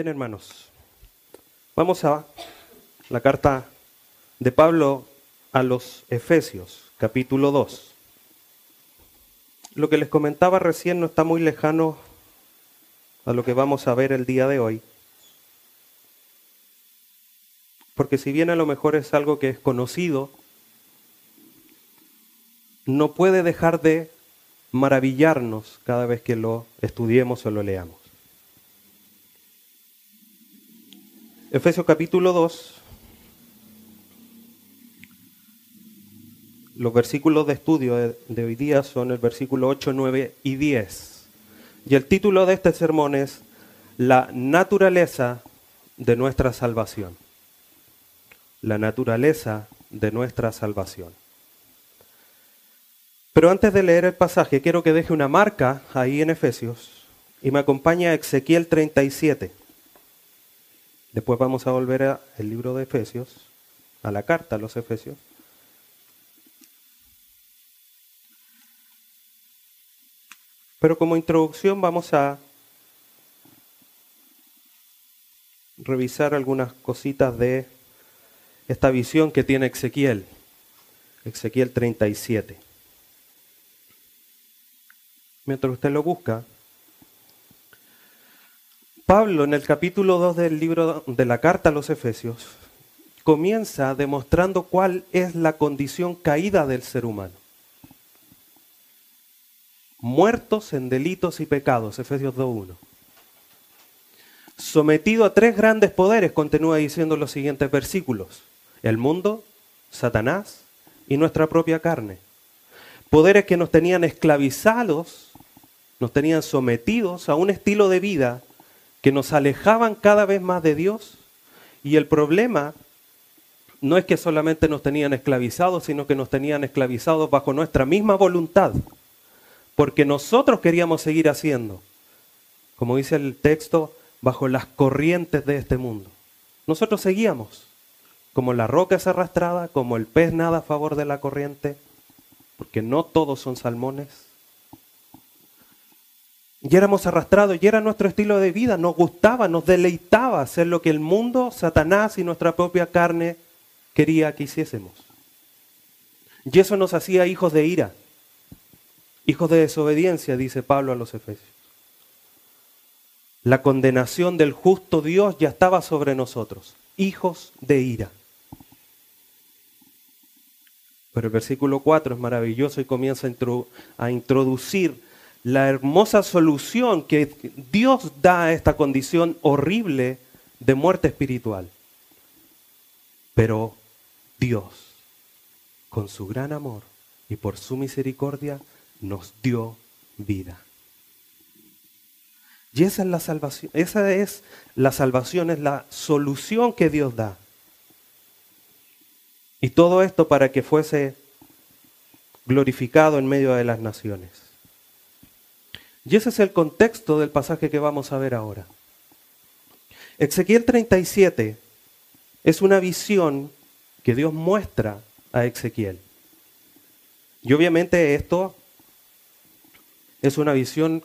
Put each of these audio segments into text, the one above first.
Bien, hermanos, vamos a la carta de Pablo a los Efesios, capítulo 2. Lo que les comentaba recién no está muy lejano a lo que vamos a ver el día de hoy. Porque si bien a lo mejor es algo que es conocido, no puede dejar de maravillarnos cada vez que lo estudiemos o lo leamos. Efesios capítulo 2, los versículos de estudio de, hoy día son el versículo 8, 9 y 10. Y el título de este sermón es La naturaleza de nuestra salvación. La naturaleza de nuestra salvación. Pero antes de leer el pasaje, quiero que deje una marca ahí en Efesios y me acompaña a Ezequiel 37. Después vamos a volver al libro de Efesios, a la carta a los Efesios. Pero como introducción vamos a revisar algunas cositas de esta visión que tiene Ezequiel, Ezequiel 37. Mientras usted lo busca, Pablo en el capítulo 2 del libro de la carta a los Efesios comienza demostrando cuál es la condición caída del ser humano. Muertos en delitos y pecados, Efesios 2.1. Sometido a tres grandes poderes, continúa diciendo los siguientes versículos. El mundo, Satanás y nuestra propia carne. Poderes que nos tenían esclavizados, nos tenían sometidos a un estilo de vida que nos alejaban cada vez más de Dios. Y el problema no es que solamente nos tenían esclavizados, sino que nos tenían esclavizados bajo nuestra misma voluntad, porque nosotros queríamos seguir haciendo, como dice el texto, bajo las corrientes de este mundo. Nosotros seguíamos, como la roca es arrastrada, como el pez nada a favor de la corriente, porque no todos son salmones. Y éramos arrastrados, y era nuestro estilo de vida, nos gustaba, nos deleitaba hacer lo que el mundo, Satanás y nuestra propia carne quería que hiciésemos. Y eso nos hacía hijos de ira, hijos de desobediencia, dice Pablo a los Efesios. La condenación del justo Dios ya estaba sobre nosotros, hijos de ira. Pero el versículo 4 es maravilloso y comienza a introducir la hermosa solución que Dios da a esta condición horrible de muerte espiritual. Pero Dios, con su gran amor y por su misericordia, nos dio vida. Y esa es la salvación, esa es la salvación, es la solución que Dios da. Y todo esto para que fuese glorificado en medio de las naciones. Y ese es el contexto del pasaje que vamos a ver ahora. Ezequiel 37 es una visión que Dios muestra a Ezequiel. Y obviamente esto es una visión,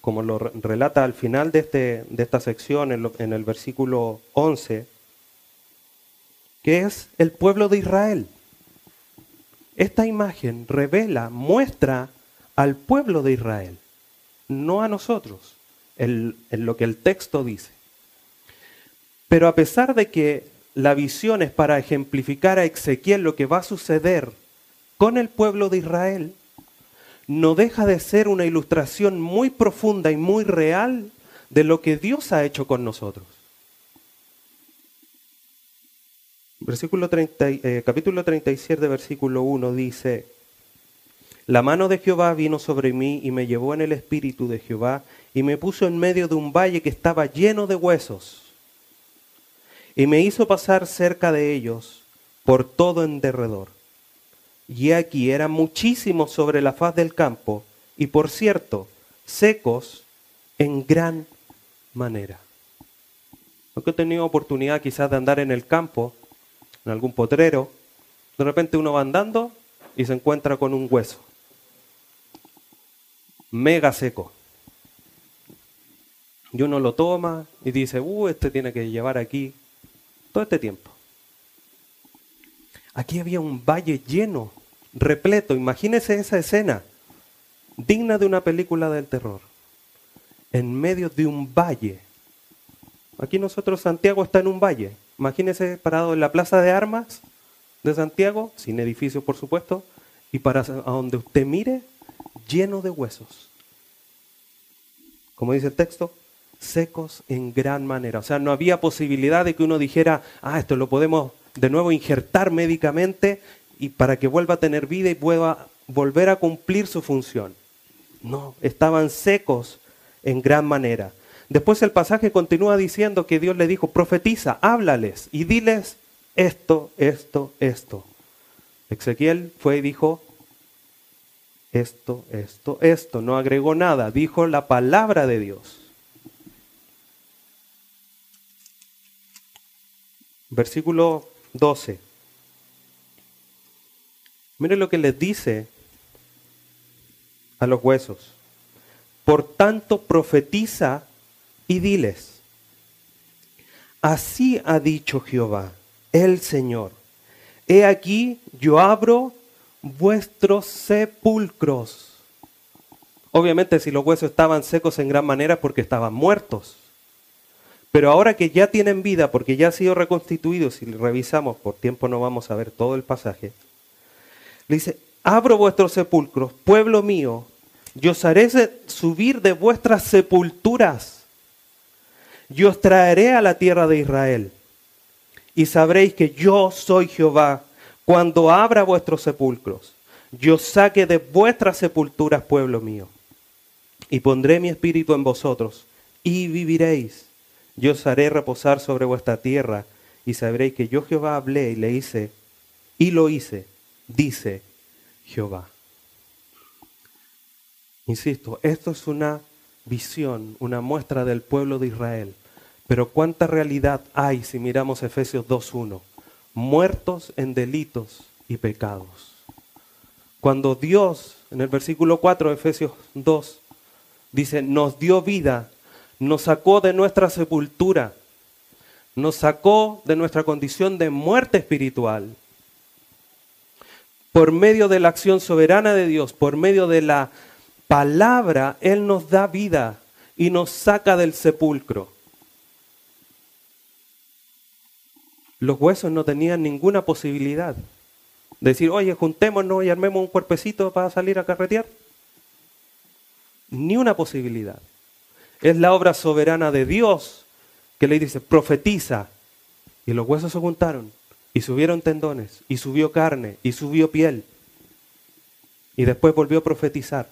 como lo relata al final de, este, de esta sección, en, en el versículo 11, que es el pueblo de Israel. Esta imagen revela, muestra al pueblo de Israel no a nosotros, en, lo que el texto dice. Pero a pesar de que la visión es para ejemplificar a Ezequiel lo que va a suceder con el pueblo de Israel, no deja de ser una ilustración muy profunda y muy real de lo que Dios ha hecho con nosotros. Versículo 30, eh, capítulo 37, versículo 1 dice, la mano de Jehová vino sobre mí y me llevó en el espíritu de Jehová y me puso en medio de un valle que estaba lleno de huesos y me hizo pasar cerca de ellos por todo en derredor. Y aquí eran muchísimos sobre la faz del campo y por cierto, secos en gran manera. Aunque he tenido oportunidad quizás de andar en el campo, en algún potrero, de repente uno va andando y se encuentra con un hueso mega seco. Y uno lo toma y dice, uh, este tiene que llevar aquí todo este tiempo. Aquí había un valle lleno, repleto. Imagínese esa escena, digna de una película del terror. En medio de un valle. Aquí nosotros, Santiago está en un valle. Imagínese parado en la plaza de armas de Santiago, sin edificio por supuesto, y para a donde usted mire, lleno de huesos. Como dice el texto, secos en gran manera. O sea, no había posibilidad de que uno dijera, ah, esto lo podemos de nuevo injertar médicamente y para que vuelva a tener vida y pueda volver a cumplir su función. No, estaban secos en gran manera. Después el pasaje continúa diciendo que Dios le dijo, profetiza, háblales y diles esto, esto, esto. Ezequiel fue y dijo, esto, esto, esto. No agregó nada, dijo la palabra de Dios. Versículo 12. Mire lo que les dice a los huesos. Por tanto, profetiza y diles, así ha dicho Jehová, el Señor, he aquí yo abro vuestros sepulcros. Obviamente si los huesos estaban secos en gran manera porque estaban muertos. Pero ahora que ya tienen vida, porque ya han sido reconstituidos, si revisamos, por tiempo no vamos a ver todo el pasaje, le dice, abro vuestros sepulcros, pueblo mío, yo os haré subir de vuestras sepulturas yo os traeré a la tierra de Israel. Y sabréis que yo soy Jehová cuando abra vuestros sepulcros. Yo saque de vuestras sepulturas, pueblo mío. Y pondré mi espíritu en vosotros y viviréis. Yo os haré reposar sobre vuestra tierra y sabréis que yo Jehová hablé y le hice y lo hice, dice Jehová. Insisto, esto es una visión, una muestra del pueblo de Israel. Pero cuánta realidad hay si miramos Efesios 2.1. Muertos en delitos y pecados. Cuando Dios, en el versículo 4 de Efesios 2, dice, nos dio vida, nos sacó de nuestra sepultura, nos sacó de nuestra condición de muerte espiritual. Por medio de la acción soberana de Dios, por medio de la palabra, Él nos da vida y nos saca del sepulcro. Los huesos no tenían ninguna posibilidad de decir, oye, juntémonos y armemos un cuerpecito para salir a carretear. Ni una posibilidad. Es la obra soberana de Dios que le dice, profetiza. Y los huesos se juntaron y subieron tendones y subió carne y subió piel. Y después volvió a profetizar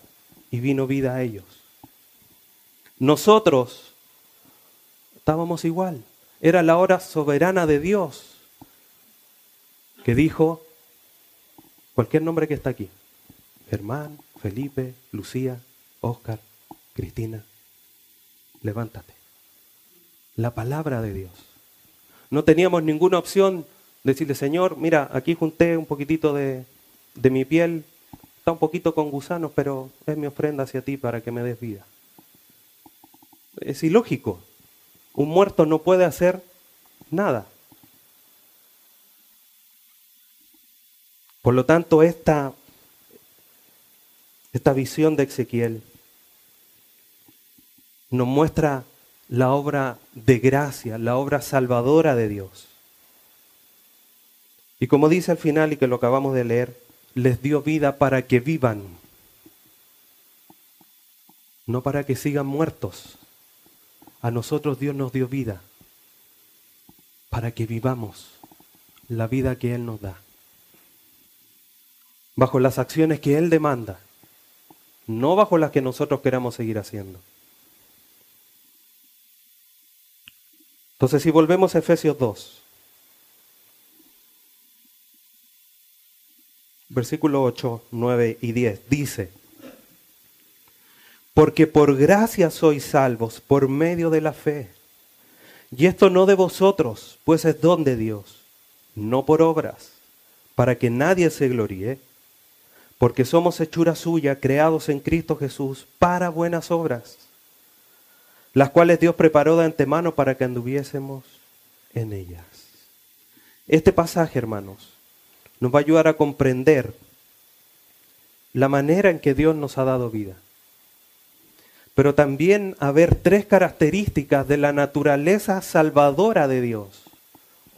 y vino vida a ellos. Nosotros estábamos igual. Era la hora soberana de Dios que dijo cualquier nombre que está aquí. Germán, Felipe, Lucía, Oscar, Cristina, levántate. La palabra de Dios. No teníamos ninguna opción de decirle, Señor, mira, aquí junté un poquitito de, de mi piel, Está un poquito con gusanos, pero es mi ofrenda hacia ti para que me des vida. Es ilógico. Un muerto no puede hacer nada. Por lo tanto, esta, esta visión de Ezequiel nos muestra la obra de gracia, la obra salvadora de Dios. Y como dice al final y que lo acabamos de leer, les dio vida para que vivan, no para que sigan muertos. A nosotros Dios nos dio vida para que vivamos la vida que Él nos da, bajo las acciones que Él demanda, no bajo las que nosotros queramos seguir haciendo. Entonces, si volvemos a Efesios 2, versículo 8, 9 y 10, dice, porque por gracia sois salvos por medio de la fe. Y esto no de vosotros, pues es don de Dios, no por obras, para que nadie se gloríe, porque somos hechura suya, creados en Cristo Jesús para buenas obras, las cuales Dios preparó de antemano para que anduviésemos en ellas. Este pasaje, hermanos, nos va a ayudar a comprender la manera en que Dios nos ha dado vida. Pero también a ver tres características de la naturaleza salvadora de Dios,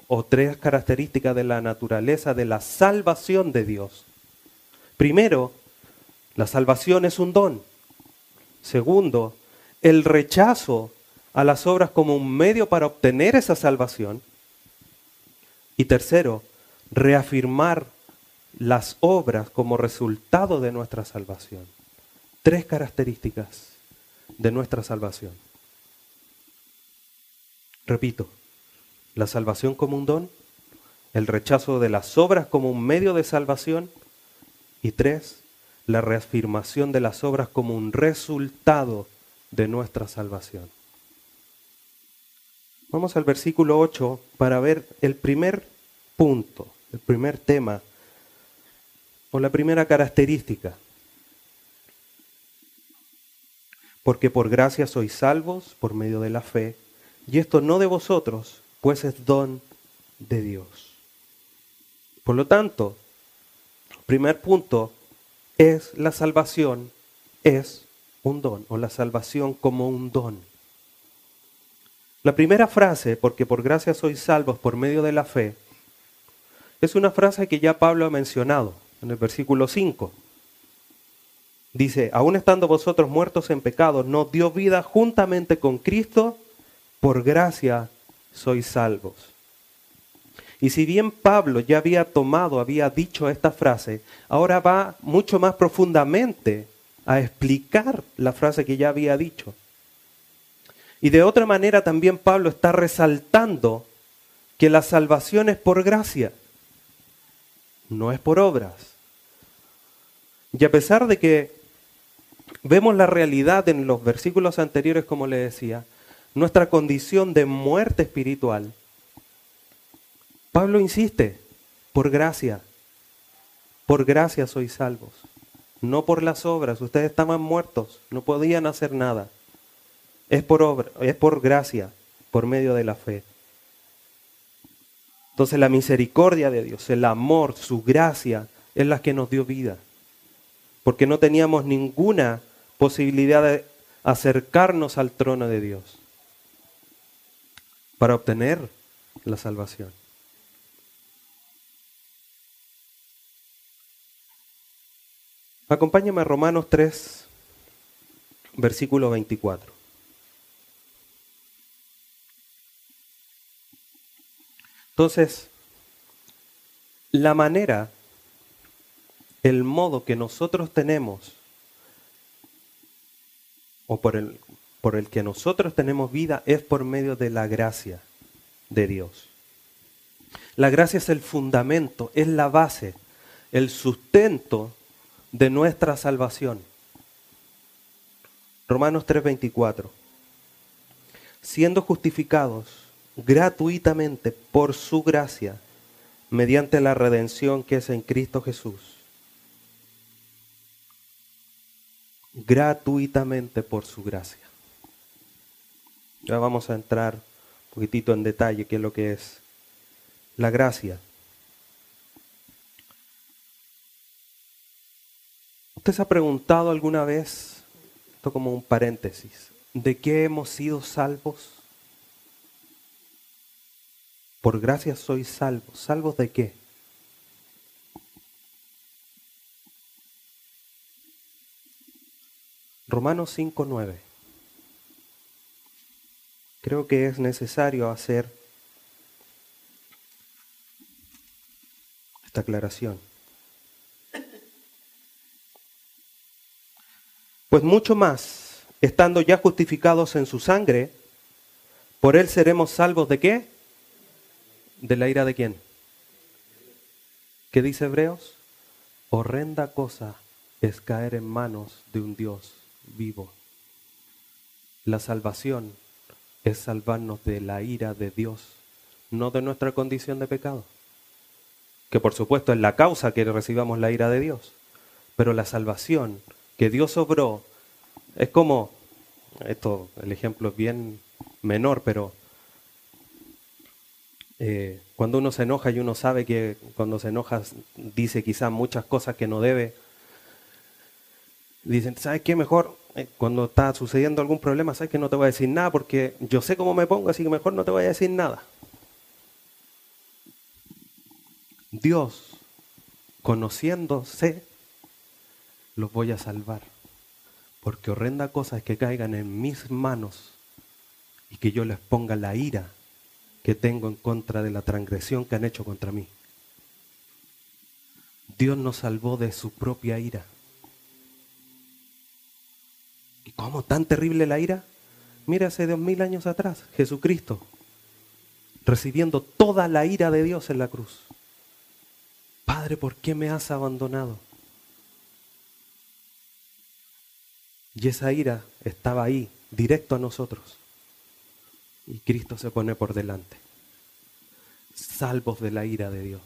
o tres características de la naturaleza de la salvación de Dios. Primero, la salvación es un don. Segundo, el rechazo a las obras como un medio para obtener esa salvación. Y tercero, reafirmar las obras como resultado de nuestra salvación. Tres características de nuestra salvación. Repito, la salvación como un don, el rechazo de las obras como un medio de salvación y tres, la reafirmación de las obras como un resultado de nuestra salvación. Vamos al versículo 8 para ver el primer punto, el primer tema o la primera característica. Porque por gracia sois salvos por medio de la fe, y esto no de vosotros, pues es don de Dios. Por lo tanto, primer punto es la salvación, es un don, o la salvación como un don. La primera frase, porque por gracia sois salvos por medio de la fe, es una frase que ya Pablo ha mencionado en el versículo 5. Dice, aún estando vosotros muertos en pecado, nos dio vida juntamente con Cristo, por gracia sois salvos. Y si bien Pablo ya había tomado, había dicho esta frase, ahora va mucho más profundamente a explicar la frase que ya había dicho. Y de otra manera también Pablo está resaltando que la salvación es por gracia, no es por obras. Y a pesar de que vemos la realidad en los versículos anteriores, como le decía, nuestra condición de muerte espiritual, Pablo insiste, por gracia, por gracia sois salvos, no por las obras, ustedes estaban muertos, no podían hacer nada. Es por obra, es por gracia, por medio de la fe. Entonces la misericordia de Dios, el amor, su gracia es la que nos dio vida porque no teníamos ninguna posibilidad de acercarnos al trono de Dios para obtener la salvación. Acompáñame a Romanos 3, versículo 24. Entonces, la manera el modo que nosotros tenemos o por el, que nosotros tenemos vida es por medio de la gracia de Dios. La gracia es el fundamento, es la base, el sustento de nuestra salvación. Romanos 3:24. Siendo justificados gratuitamente por su gracia, mediante la redención que es en Cristo Jesús gratuitamente por su gracia. Ya vamos a entrar un poquitito en detalle qué es lo que es la gracia. ¿Usted se ha preguntado alguna vez, esto como un paréntesis, de qué hemos sido salvos? Por gracia soy salvo. ¿Salvos de qué? Romanos 5.9. Creo que es necesario hacer esta aclaración. Pues mucho más, estando ya justificados en su sangre, por él seremos salvos de qué? ¿De la ira de quién? ¿Qué dice Hebreos? Horrenda cosa es caer en manos de un Dios vivo. La salvación es salvarnos de la ira de Dios, no de nuestra condición de pecado. Que por supuesto es la causa que recibamos la ira de Dios. Pero la salvación que Dios obró es como esto, el ejemplo es bien menor, pero eh, cuando uno se enoja y uno sabe que cuando se enoja dice quizás muchas cosas que no debe, dicen, ¿sabes qué? Mejor eh, cuando está sucediendo algún problema, ¿sabes que no te voy a decir nada porque yo sé cómo me pongo, así que mejor no te voy a decir nada? Dios, conociéndose, los voy a salvar. Porque horrenda cosa es que caigan en mis manos y que yo les ponga la ira que tengo en contra de la transgresión que han hecho contra mí. Dios nos salvó de su propia ira. ¿Y cómo tan terrible la ira? Mira, hace dos mil años atrás, Jesucristo, recibiendo toda la ira de Dios en la cruz. Padre, ¿por qué me has abandonado? Y esa ira estaba ahí, directo a nosotros. Y Cristo se pone por delante, salvos de la ira de Dios.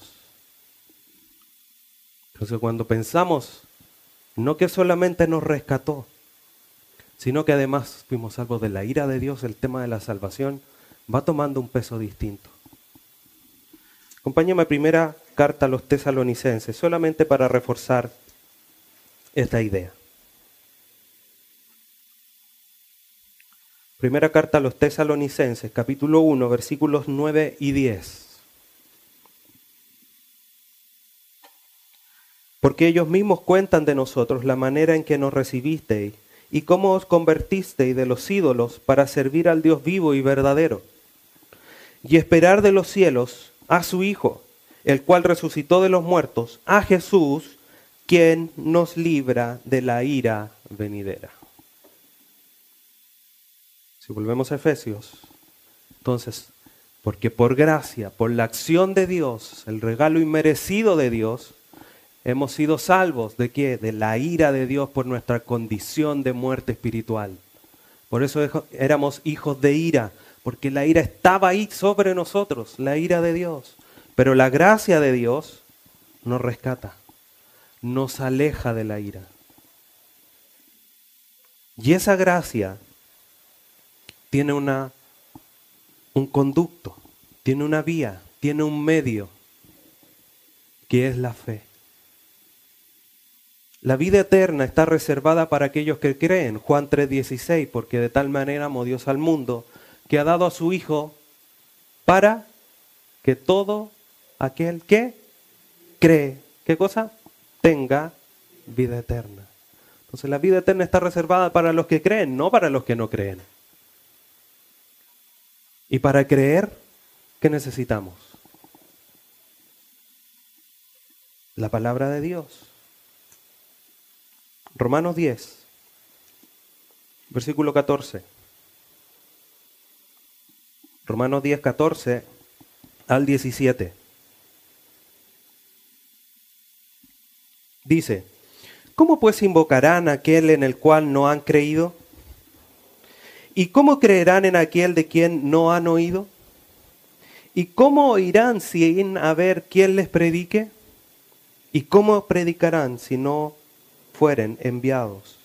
Entonces cuando pensamos, no que solamente nos rescató, sino que además fuimos salvos de la ira de Dios, el tema de la salvación va tomando un peso distinto. Acompáñame a primera carta a los tesalonicenses, solamente para reforzar esta idea. Primera carta a los tesalonicenses, capítulo 1, versículos 9 y 10. Porque ellos mismos cuentan de nosotros la manera en que nos recibisteis y cómo os convertisteis de los ídolos para servir al Dios vivo y verdadero, y esperar de los cielos a su Hijo, el cual resucitó de los muertos, a Jesús, quien nos libra de la ira venidera. Si volvemos a Efesios, entonces, porque por gracia, por la acción de Dios, el regalo inmerecido de Dios, hemos sido salvos de qué? De la ira de Dios por nuestra condición de muerte espiritual. Por eso éramos hijos de ira, porque la ira estaba ahí sobre nosotros, la ira de Dios. Pero la gracia de Dios nos rescata, nos aleja de la ira. Y esa gracia tiene una, un conducto, tiene una vía, tiene un medio, que es la fe. La vida eterna está reservada para aquellos que creen, Juan 3:16, porque de tal manera amó Dios al mundo, que ha dado a su Hijo para que todo aquel que cree, ¿qué cosa? Tenga vida eterna. Entonces la vida eterna está reservada para los que creen, no para los que no creen. Y para creer, ¿qué necesitamos? La palabra de Dios. Romanos 10, versículo 14. Romanos 10, 14 al 17. Dice, ¿cómo pues invocarán a aquel en el cual no han creído? ¿Y cómo creerán en aquel de quien no han oído? ¿Y cómo oirán sin haber quien les predique? ¿Y cómo predicarán si no fueren enviados?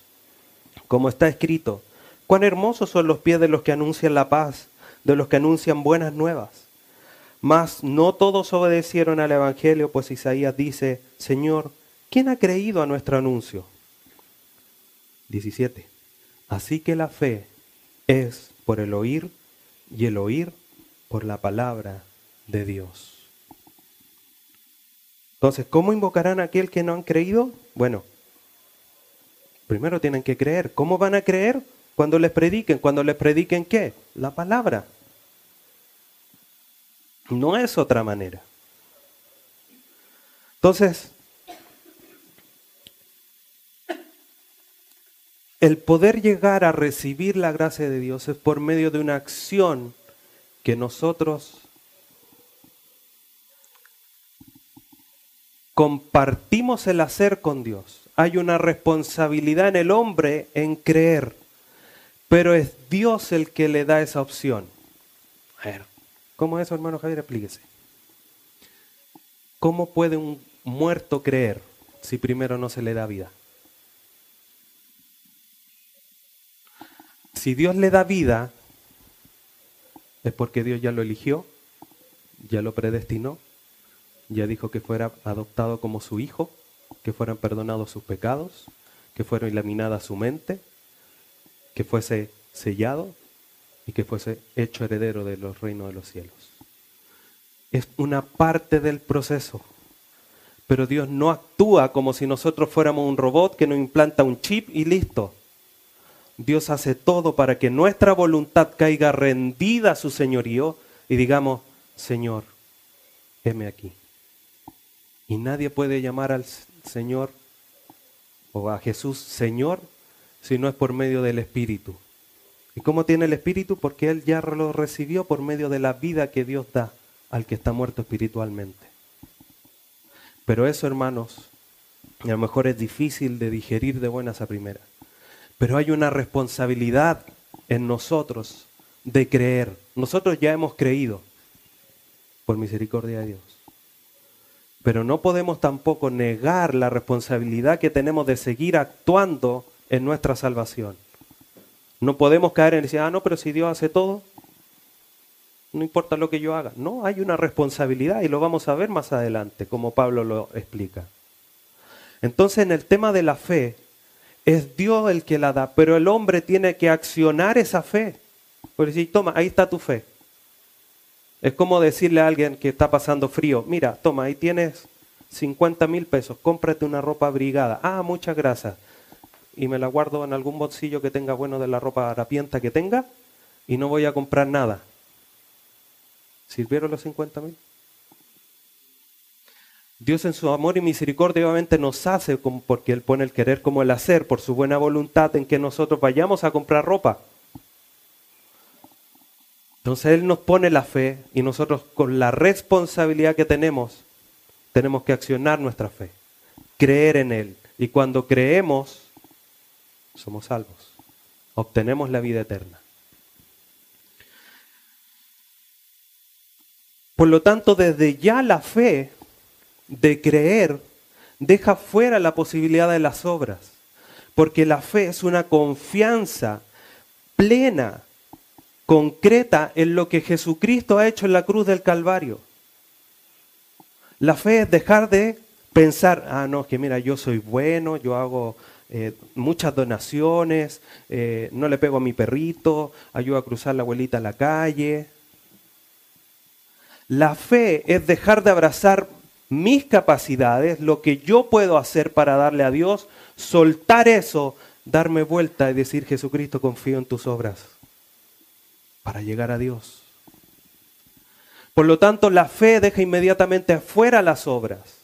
Como está escrito, cuán hermosos son los pies de los que anuncian la paz, de los que anuncian buenas nuevas. Mas no todos obedecieron al Evangelio, pues Isaías dice, Señor, ¿quién ha creído a nuestro anuncio? 17. Así que la fe es por el oír y el oír por la palabra de Dios. Entonces, ¿cómo invocarán aquel que no han creído? Bueno, primero tienen que creer. ¿Cómo van a creer? Cuando les prediquen. ¿Cuando les prediquen qué? La palabra. No es otra manera. Entonces, El poder llegar a recibir la gracia de Dios es por medio de una acción que nosotros compartimos el hacer con Dios. Hay una responsabilidad en el hombre en creer, pero es Dios el que le da esa opción. A ver, ¿cómo es eso, hermano Javier? Explíquese. ¿Cómo puede un muerto creer si primero no se le da vida? Si Dios le da vida, es porque Dios ya lo eligió, ya lo predestinó, ya dijo que fuera adoptado como su hijo, que fueran perdonados sus pecados, que fuera iluminada su mente, que fuese sellado y que fuese hecho heredero de los reinos de los cielos. Es una parte del proceso. Pero Dios no actúa como si nosotros fuéramos un robot que nos implanta un chip y listo. Dios hace todo para que nuestra voluntad caiga rendida a su señorío y digamos, Señor, heme aquí. Y nadie puede llamar al Señor o a Jesús Señor si no es por medio del Espíritu. ¿Y cómo tiene el Espíritu? Porque Él ya lo recibió por medio de la vida que Dios da al que está muerto espiritualmente. Pero eso, hermanos, a lo mejor es difícil de digerir de buenas a primeras. Pero hay una responsabilidad en nosotros de creer. Nosotros ya hemos creído por misericordia de Dios. Pero no podemos tampoco negar la responsabilidad que tenemos de seguir actuando en nuestra salvación. No podemos caer en decir, ah, no, pero si Dios hace todo, no importa lo que yo haga. No, hay una responsabilidad y lo vamos a ver más adelante, como Pablo lo explica. Entonces, en el tema de la fe, es Dios el que la da, pero el hombre tiene que accionar esa fe. Por decir, toma, ahí está tu fe. Es como decirle a alguien que está pasando frío, mira, toma, ahí tienes 50 mil pesos, cómprate una ropa abrigada. Ah, muchas gracias y me la guardo en algún bolsillo que tenga bueno de la ropa harapienta que tenga y no voy a comprar nada. ¿Sirvieron los 50 mil? Dios en su amor y misericordia obviamente nos hace porque Él pone el querer como el hacer, por su buena voluntad en que nosotros vayamos a comprar ropa. Entonces Él nos pone la fe y nosotros con la responsabilidad que tenemos, tenemos que accionar nuestra fe, creer en Él. Y cuando creemos, somos salvos. Obtenemos la vida eterna. Por lo tanto, desde ya la fe de creer deja fuera la posibilidad de las obras, porque la fe es una confianza plena, concreta en lo que Jesucristo ha hecho en la cruz del Calvario. La fe es dejar de pensar, ah, no, que mira, yo soy bueno, yo hago eh, muchas donaciones, eh, no le pego a mi perrito, ayudo a cruzar la abuelita a la calle. La fe es dejar de abrazar mis capacidades, lo que yo puedo hacer para darle a Dios, soltar eso, darme vuelta y decir, Jesucristo, confío en tus obras para llegar a Dios. Por lo tanto, la fe deja inmediatamente afuera las obras.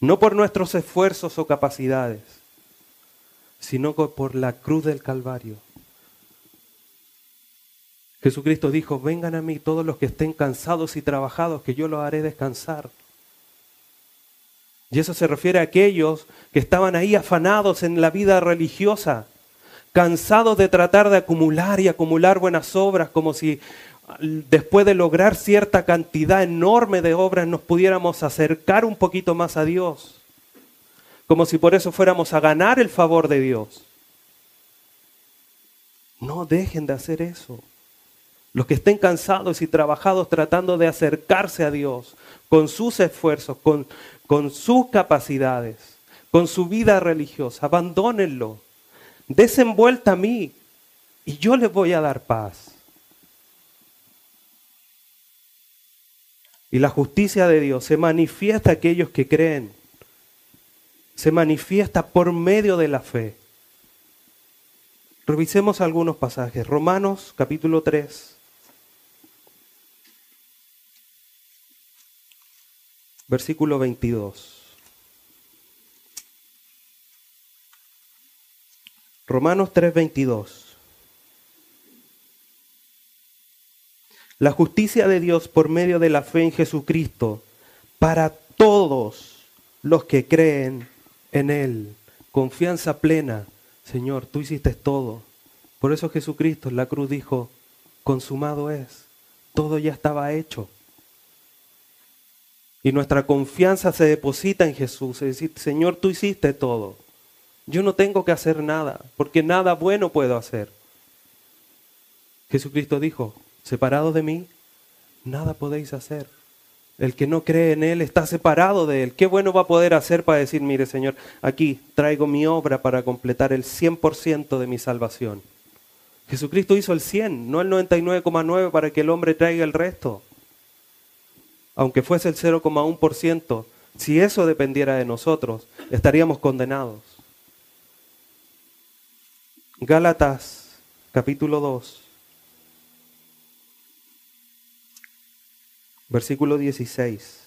no por nuestros esfuerzos o capacidades, sino por la cruz del Calvario. Jesucristo dijo, vengan a mí todos los que estén cansados y trabajados, que yo los haré descansar. Y eso se refiere a aquellos que estaban ahí afanados en la vida religiosa, cansados de tratar de acumular y acumular buenas obras, como si después de lograr cierta cantidad enorme de obras, nos pudiéramos acercar un poquito más a Dios, como si por eso fuéramos a ganar el favor de Dios. No dejen de hacer eso. Los que estén cansados y trabajados tratando de acercarse a Dios con sus esfuerzos, con, con sus capacidades, con su vida religiosa, abandónenlo. Desenvuelta a mí y yo les voy a dar paz. Y la justicia de Dios se manifiesta a aquellos que creen. Se manifiesta por medio de la fe. Revisemos algunos pasajes. Romanos capítulo 3. Versículo 22. Romanos 3, 22. La justicia de Dios por medio de la fe en Jesucristo para todos los que creen en Él. Confianza plena. Señor, tú hiciste todo. Por eso Jesucristo en la cruz dijo, consumado es. Todo ya estaba hecho. Y nuestra confianza se deposita en Jesús. Es decir, Señor, tú hiciste todo. Yo no tengo que hacer nada, porque nada bueno puedo hacer. Jesucristo dijo, separado de mí, nada podéis hacer. El que no cree en Él está separado de Él. ¿Qué bueno va a poder hacer para decir, mire Señor, aquí traigo mi obra para completar el 100% de mi salvación? Jesucristo hizo el 100, no el 99,9 para que el hombre traiga el resto. Aunque fuese el 0,1%, si eso dependiera de nosotros, estaríamos condenados. Gálatas capítulo 2. Versículo 16.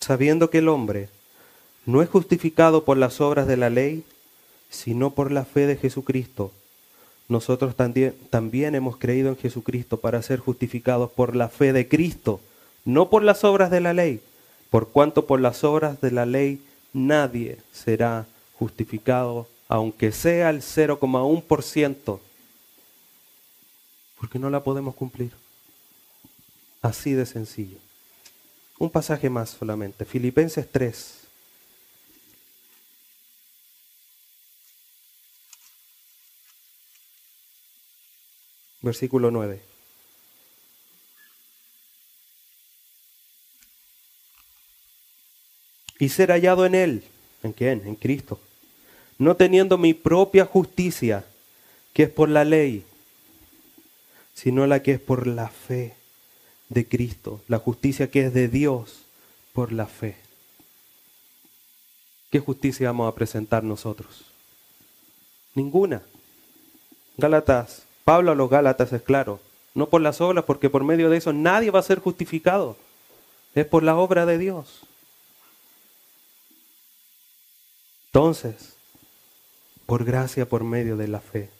Sabiendo que el hombre no es justificado por las obras de la ley, sino por la fe de Jesucristo. Nosotros también, hemos creído en Jesucristo para ser justificados por la fe de Cristo, no por las obras de la ley, por cuanto por las obras de la ley nadie será justificado, aunque sea el 0,1%, porque no la podemos cumplir. Así de sencillo. Un pasaje más solamente, Filipenses 3. Versículo 9. y ser hallado en Él. ¿En quién? En Cristo. No teniendo mi propia justicia, que es por la ley, sino la que es por la fe de Cristo, la justicia que es de Dios por la fe. ¿Qué justicia vamos a presentar nosotros? Ninguna. Gálatas, Pablo a los Gálatas es claro, no por las obras, porque por medio de eso nadie va a ser justificado. Es por la obra de Dios. Entonces, por gracia, por medio de la fe.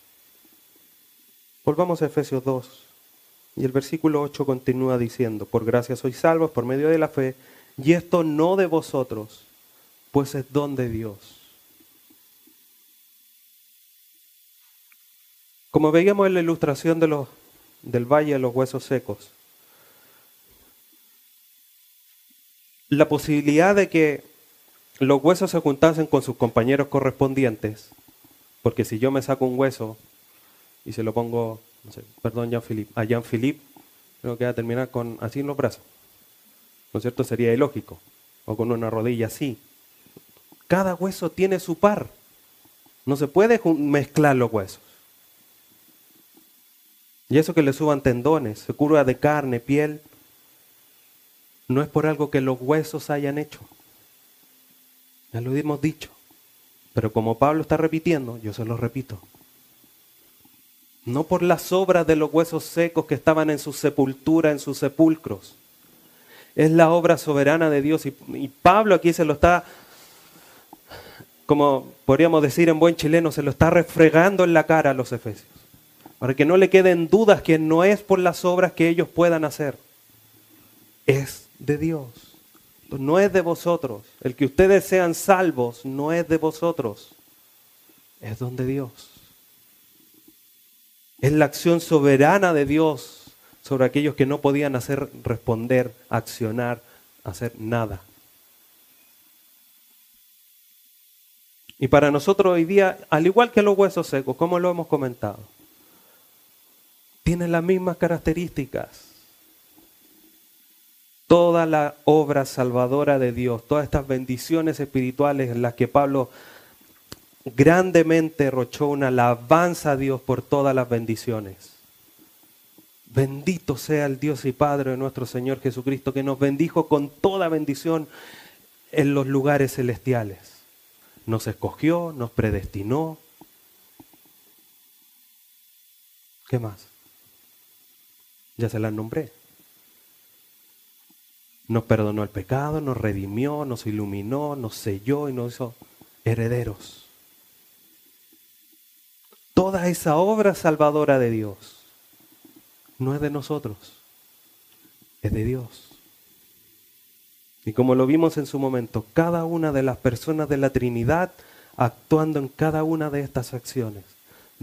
Volvamos a Efesios 2. Y el versículo 8 continúa diciendo, por gracia sois salvos por medio de la fe, y esto no de vosotros, pues es don de Dios. Como veíamos en la ilustración del valle de los huesos secos, la posibilidad de que los huesos se juntasen con sus compañeros correspondientes, porque si yo me saco un hueso y se lo pongo, no sé, perdón, Jean-Philippe, a Jean-Philippe, creo que va a terminar con así en los brazos. ¿No es cierto? Sería ilógico. O con una rodilla así. Cada hueso tiene su par. No se puede mezclar los huesos. Y eso que le suban tendones, se cura de carne, piel, no es por algo que los huesos hayan hecho. Ya lo hemos dicho. Pero como Pablo está repitiendo, yo se lo repito. No por las obras de los huesos secos que estaban en su sepultura, en sus sepulcros. Es la obra soberana de Dios. Y, y Pablo aquí se lo está, como podríamos decir en buen chileno, se lo está refregando en la cara a los efesios. Para que no le queden dudas que no es por las obras que ellos puedan hacer. Es de Dios no es de vosotros. El que ustedes sean salvos no es de vosotros. Es don de Dios. Es la acción soberana de Dios sobre aquellos que no podían hacer responder, accionar, hacer nada. Y para nosotros hoy día, al igual que los huesos secos, como lo hemos comentado, tienen las mismas características toda la obra salvadora de Dios, todas estas bendiciones espirituales en las que Pablo grandemente rochó una alabanza a Dios por todas las bendiciones. Bendito sea el Dios y Padre de nuestro Señor Jesucristo, que nos bendijo con toda bendición en los lugares celestiales. Nos escogió, nos predestinó. ¿Qué más? Ya se las nombré nos perdonó el pecado, nos redimió, nos iluminó, nos selló y nos hizo herederos. Toda esa obra salvadora de Dios no es de nosotros, es de Dios. Y como lo vimos en su momento, cada una de las personas de la Trinidad actuando en cada una de estas acciones,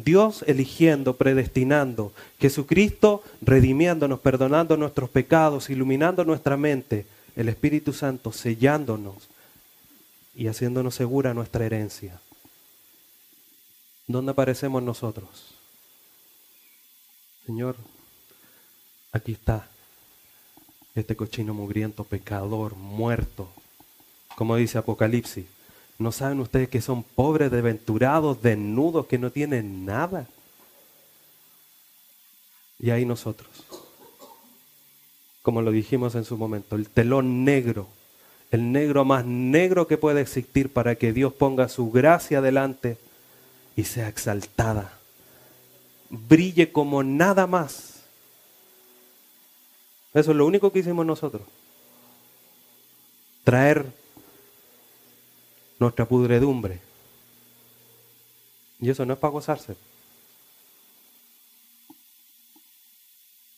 Dios eligiendo, predestinando, Jesucristo redimiéndonos, perdonando nuestros pecados, iluminando nuestra mente, el Espíritu Santo sellándonos y haciéndonos segura nuestra herencia. ¿Dónde aparecemos nosotros? Señor, aquí está este cochino mugriento, pecador, muerto, como dice Apocalipsis. ¿No saben ustedes que son pobres, desventurados, desnudos, que no tienen nada? Y ahí nosotros, como lo dijimos en su momento, el telón negro, el negro más negro que puede existir para que Dios ponga su gracia delante y sea exaltada, brille como nada más. Eso es lo único que hicimos nosotros. Traer nuestra pudredumbre. Y eso no es para gozarse.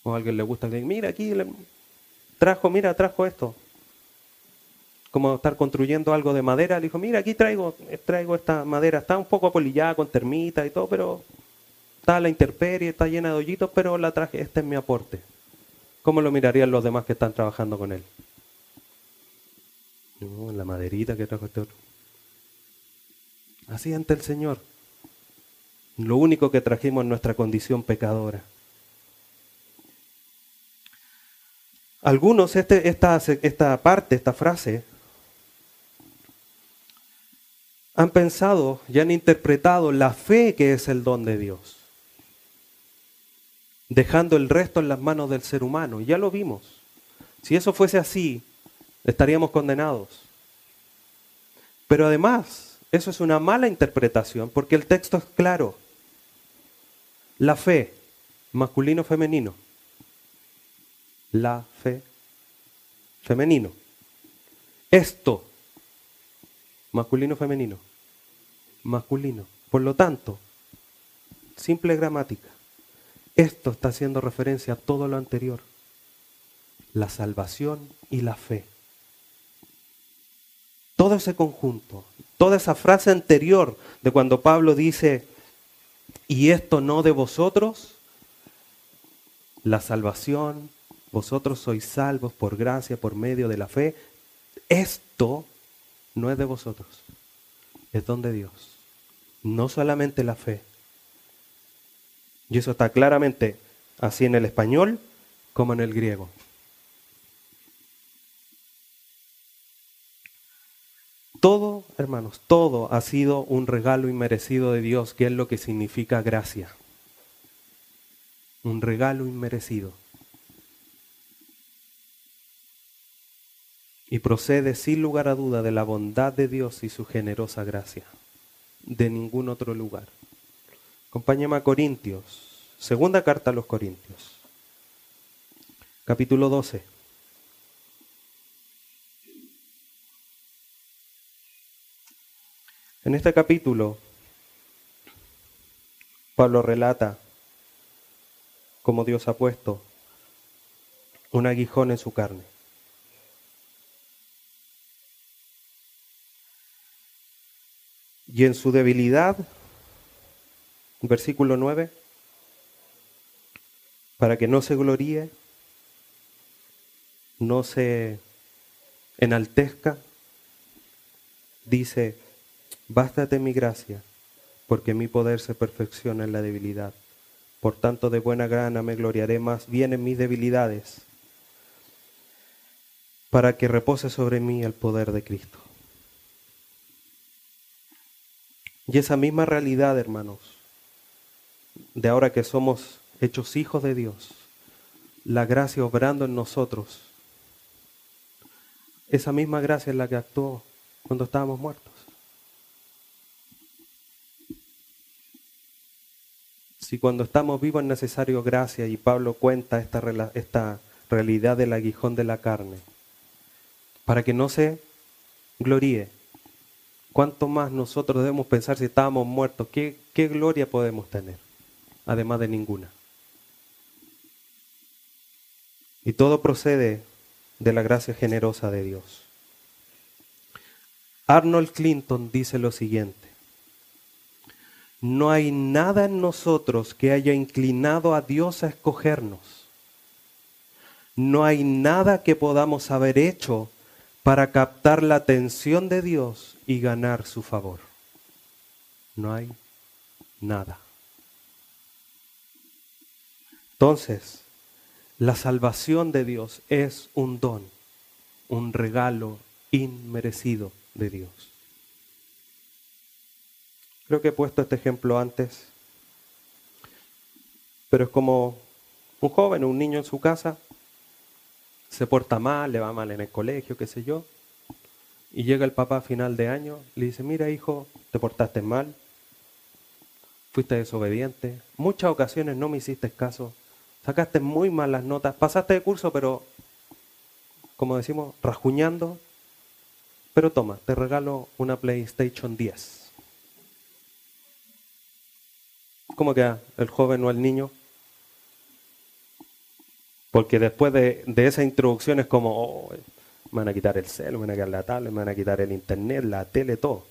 O a alguien le gusta que mira aquí, trajo, mira, trajo esto. Como estar construyendo algo de madera, le dijo, mira, aquí traigo, traigo esta madera, está un poco apolillada con termitas y todo, pero está la intemperie, está llena de hoyitos, pero la traje, este es mi aporte. ¿Cómo lo mirarían los demás que están trabajando con él? No, la maderita que trajo este otro. Así ante el Señor. Lo único que trajimos es nuestra condición pecadora. Algunos, este, esta, esta parte, esta frase, han pensado y han interpretado la fe que es el don de Dios, dejando el resto en las manos del ser humano. Ya lo vimos. Si eso fuese así, estaríamos condenados. Pero además, eso es una mala interpretación porque el texto es claro. La fe, masculino, femenino. La fe, femenino. Esto, masculino, femenino. Masculino. Por lo tanto, simple gramática. Esto está haciendo referencia a todo lo anterior. La salvación y la fe. Todo ese conjunto toda esa frase anterior de cuando Pablo dice, y esto no de vosotros, la salvación, vosotros sois salvos por gracia, por medio de la fe, esto no es de vosotros, es don de Dios. No solamente la fe. Y eso está claramente así en el español como en el griego. Todo, hermanos, todo ha sido un regalo inmerecido de Dios, que es lo que significa gracia. Un regalo inmerecido. Y procede sin lugar a duda de la bondad de Dios y su generosa gracia. De ningún otro lugar. Acompáñame a Corintios. Segunda carta a los Corintios. Capítulo 12. En este capítulo, Pablo relata cómo Dios ha puesto un aguijón en su carne. Y en su debilidad, versículo 9, para que no se gloríe, no se enaltezca, dice, Bástate mi gracia, porque mi poder se perfecciona en la debilidad. Por tanto, de buena gana me gloriaré más bien en mis debilidades, para que repose sobre mí el poder de Cristo. Y esa misma realidad, hermanos, de ahora que somos hechos hijos de Dios, la gracia obrando en nosotros, esa misma gracia es la que actuó cuando estábamos muertos. Si cuando estamos vivos es necesario gracia y Pablo cuenta esta, esta realidad del aguijón de la carne, para que no se gloríe, ¿cuánto más nosotros debemos pensar si estábamos muertos? ¿Qué, qué gloria podemos tener? Además de ninguna. Y todo procede de la gracia generosa de Dios. Arnold Clinton dice lo siguiente. No hay nada en nosotros que haya inclinado a Dios a escogernos. No hay nada que podamos haber hecho para captar la atención de Dios y ganar su favor. No hay nada. Entonces, la salvación de Dios es un don, un regalo inmerecido de Dios. Creo que he puesto este ejemplo antes, pero es como un joven un niño en su casa, se porta mal, le va mal en el colegio, qué sé yo, y llega el papá a final de año, le dice, mira hijo, te portaste mal, fuiste desobediente, muchas ocasiones no me hiciste caso, sacaste muy malas notas, pasaste de curso, pero, como decimos, rajuñando, pero toma, te regalo una PlayStation 10. ¿Cómo queda el joven o el niño? Porque después de, esa introducción es como, oh, me van a quitar el cel, me van a quitar la tablet, me van a quitar el internet, la tele, todo.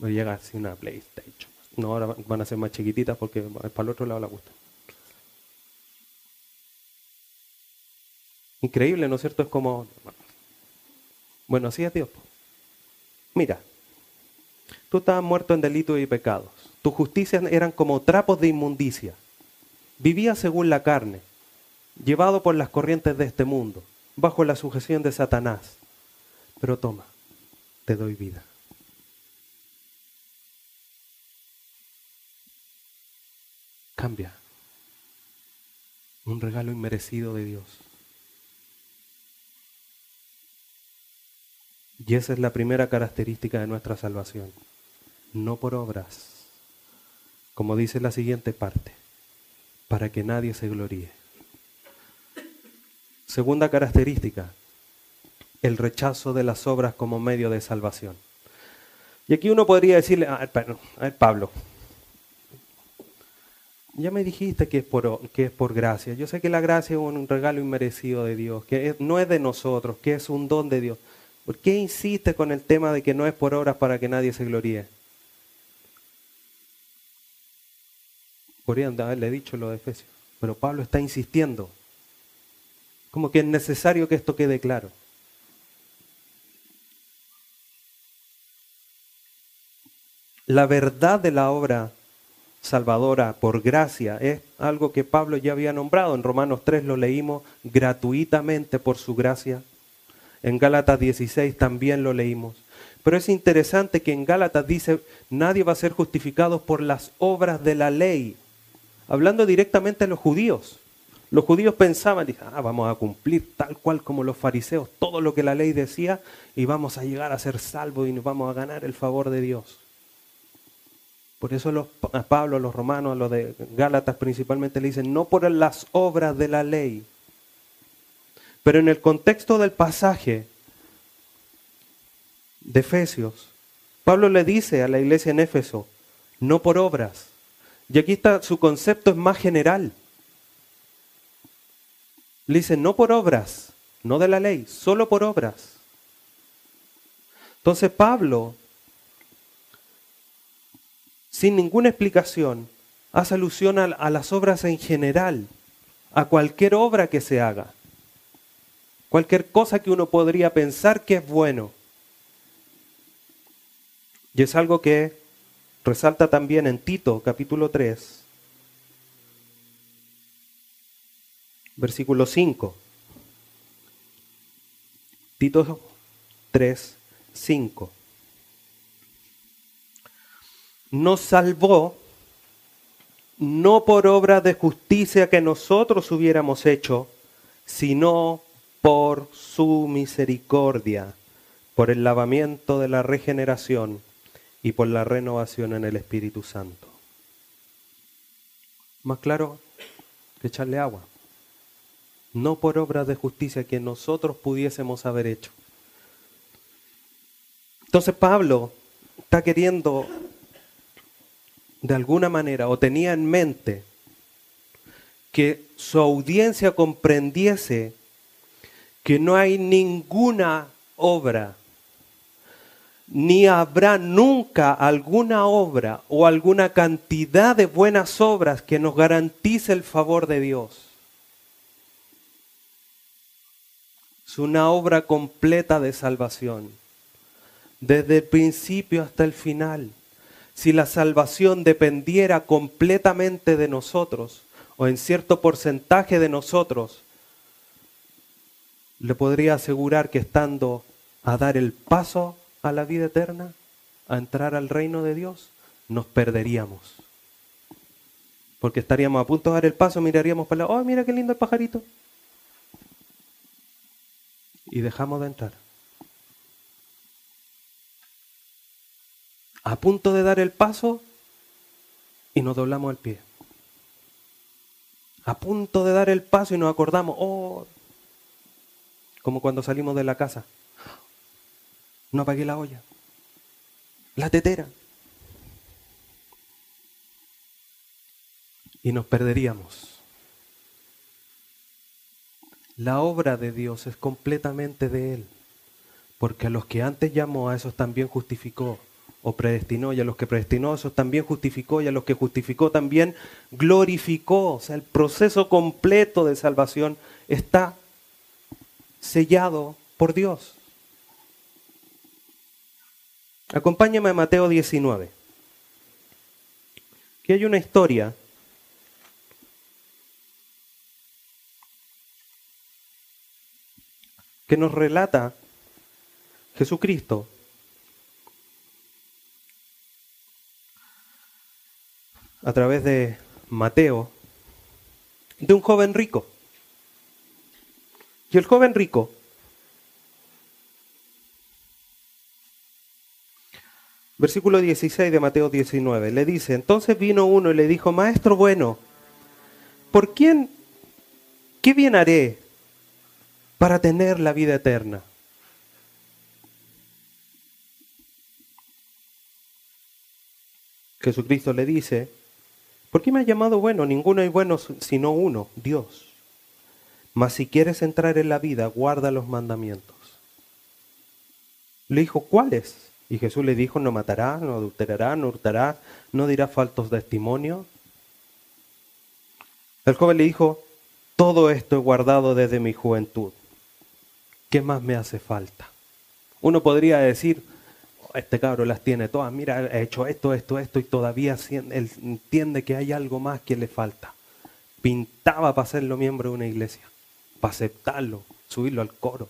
Me llega así una PlayStation. No, ahora van a ser más chiquititas porque para el otro lado la gusta. Increíble, ¿no es cierto? Es como, bueno, así es Dios. Mira, tú estabas muerto en delitos y pecados. Tus justicias eran como trapos de inmundicia. Vivías según la carne, llevado por las corrientes de este mundo, bajo la sujeción de Satanás. Pero toma, te doy vida. Cambia. Un regalo inmerecido de Dios. Y esa es la primera característica de nuestra salvación. No por obras, como dice la siguiente parte, para que nadie se gloríe. Segunda característica, el rechazo de las obras como medio de salvación. Y aquí uno podría decirle, a ver, Pablo, ya me dijiste que es, por, que es por gracia. Yo sé que la gracia es un regalo inmerecido de Dios, que no es de nosotros, que es un don de Dios. ¿Por qué insiste con el tema de que no es por obras para que nadie se gloríe? Podrían haberle dicho lo de Efesios, pero Pablo está insistiendo. Como que es necesario que esto quede claro. La verdad de la obra salvadora por gracia es algo que Pablo ya había nombrado. En Romanos 3 lo leímos gratuitamente por su gracia. En Gálatas 16 también lo leímos. Pero es interesante que en Gálatas dice, nadie va a ser justificado por las obras de la ley. Hablando directamente a los judíos. Los judíos pensaban, ah, vamos a cumplir tal cual como los fariseos todo lo que la ley decía y vamos a llegar a ser salvos y nos vamos a ganar el favor de Dios. Por eso los, a Pablo, a los romanos, a los de Gálatas principalmente le dicen, no por las obras de la ley, pero en el contexto del pasaje de Efesios, Pablo le dice a la iglesia en Éfeso, no por obras. Y aquí está, su concepto es más general. Le dice, no por obras, no de la ley, solo por obras. Entonces Pablo, sin ninguna explicación, hace alusión a, a las obras en general, a cualquier obra que se haga cualquier cosa que uno podría pensar que es bueno. Y es algo que resalta también en Tito capítulo 3, versículo 5. Tito 3, 5. Nos salvó no por obra de justicia que nosotros hubiéramos hecho, sino por su misericordia, por el lavamiento de la regeneración y por la renovación en el Espíritu Santo. Más claro que echarle agua. No por obras de justicia que nosotros pudiésemos haber hecho. Entonces Pablo está queriendo de alguna manera o tenía en mente que su audiencia comprendiese que no hay ninguna obra, ni habrá nunca alguna obra o alguna cantidad de buenas obras que nos garantice el favor de Dios. Es una obra completa de salvación, desde el principio hasta el final. Si la salvación dependiera completamente de nosotros, o en cierto porcentaje de nosotros, le podría asegurar que estando a dar el paso a la vida eterna, a entrar al reino de Dios, nos perderíamos. Porque estaríamos a punto de dar el paso, miraríamos para la, oh, mira qué lindo el pajarito. Y dejamos de entrar. A punto de dar el paso y nos doblamos el pie. A punto de dar el paso y nos acordamos, oh, como cuando salimos de la casa. No apagué la olla. La tetera. Y nos perderíamos. La obra de Dios es completamente de Él. Porque a los que antes llamó, a esos también justificó o predestinó, y a los que predestinó, a esos también justificó, y a los que justificó también glorificó. O sea, el proceso completo de salvación está sellado por Dios. Acompáñame a Mateo 19. Que hay una historia que nos relata Jesucristo a través de Mateo de un joven rico. Y el joven rico Versículo 16 de Mateo 19. Le dice, entonces vino uno y le dijo, Maestro bueno, ¿por quién, qué bien haré para tener la vida eterna? Jesucristo le dice, ¿por qué me ha llamado bueno? Ninguno hay bueno sino uno, Dios. Mas si quieres entrar en la vida, guarda los mandamientos. Le dijo, ¿cuáles? Y Jesús le dijo, no matará, no adulterará, no hurtará, no dirá faltos testimonios. El joven le dijo, todo esto he guardado desde mi juventud. ¿Qué más me hace falta? Uno podría decir, oh, este cabro las tiene todas, mira, ha hecho esto, esto, esto, y todavía entiende que hay algo más que le falta. Pintaba para serlo miembro de una iglesia, para aceptarlo, subirlo al coro.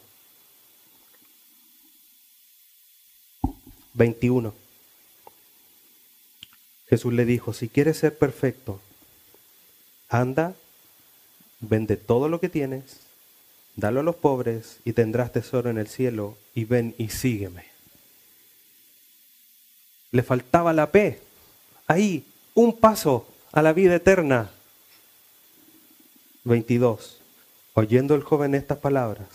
21. Jesús le dijo, si quieres ser perfecto, anda, vende todo lo que tienes, dalo a los pobres y tendrás tesoro en el cielo y ven y sígueme. Le faltaba la P, ahí, un paso a la vida eterna. 22. Oyendo el joven estas palabras,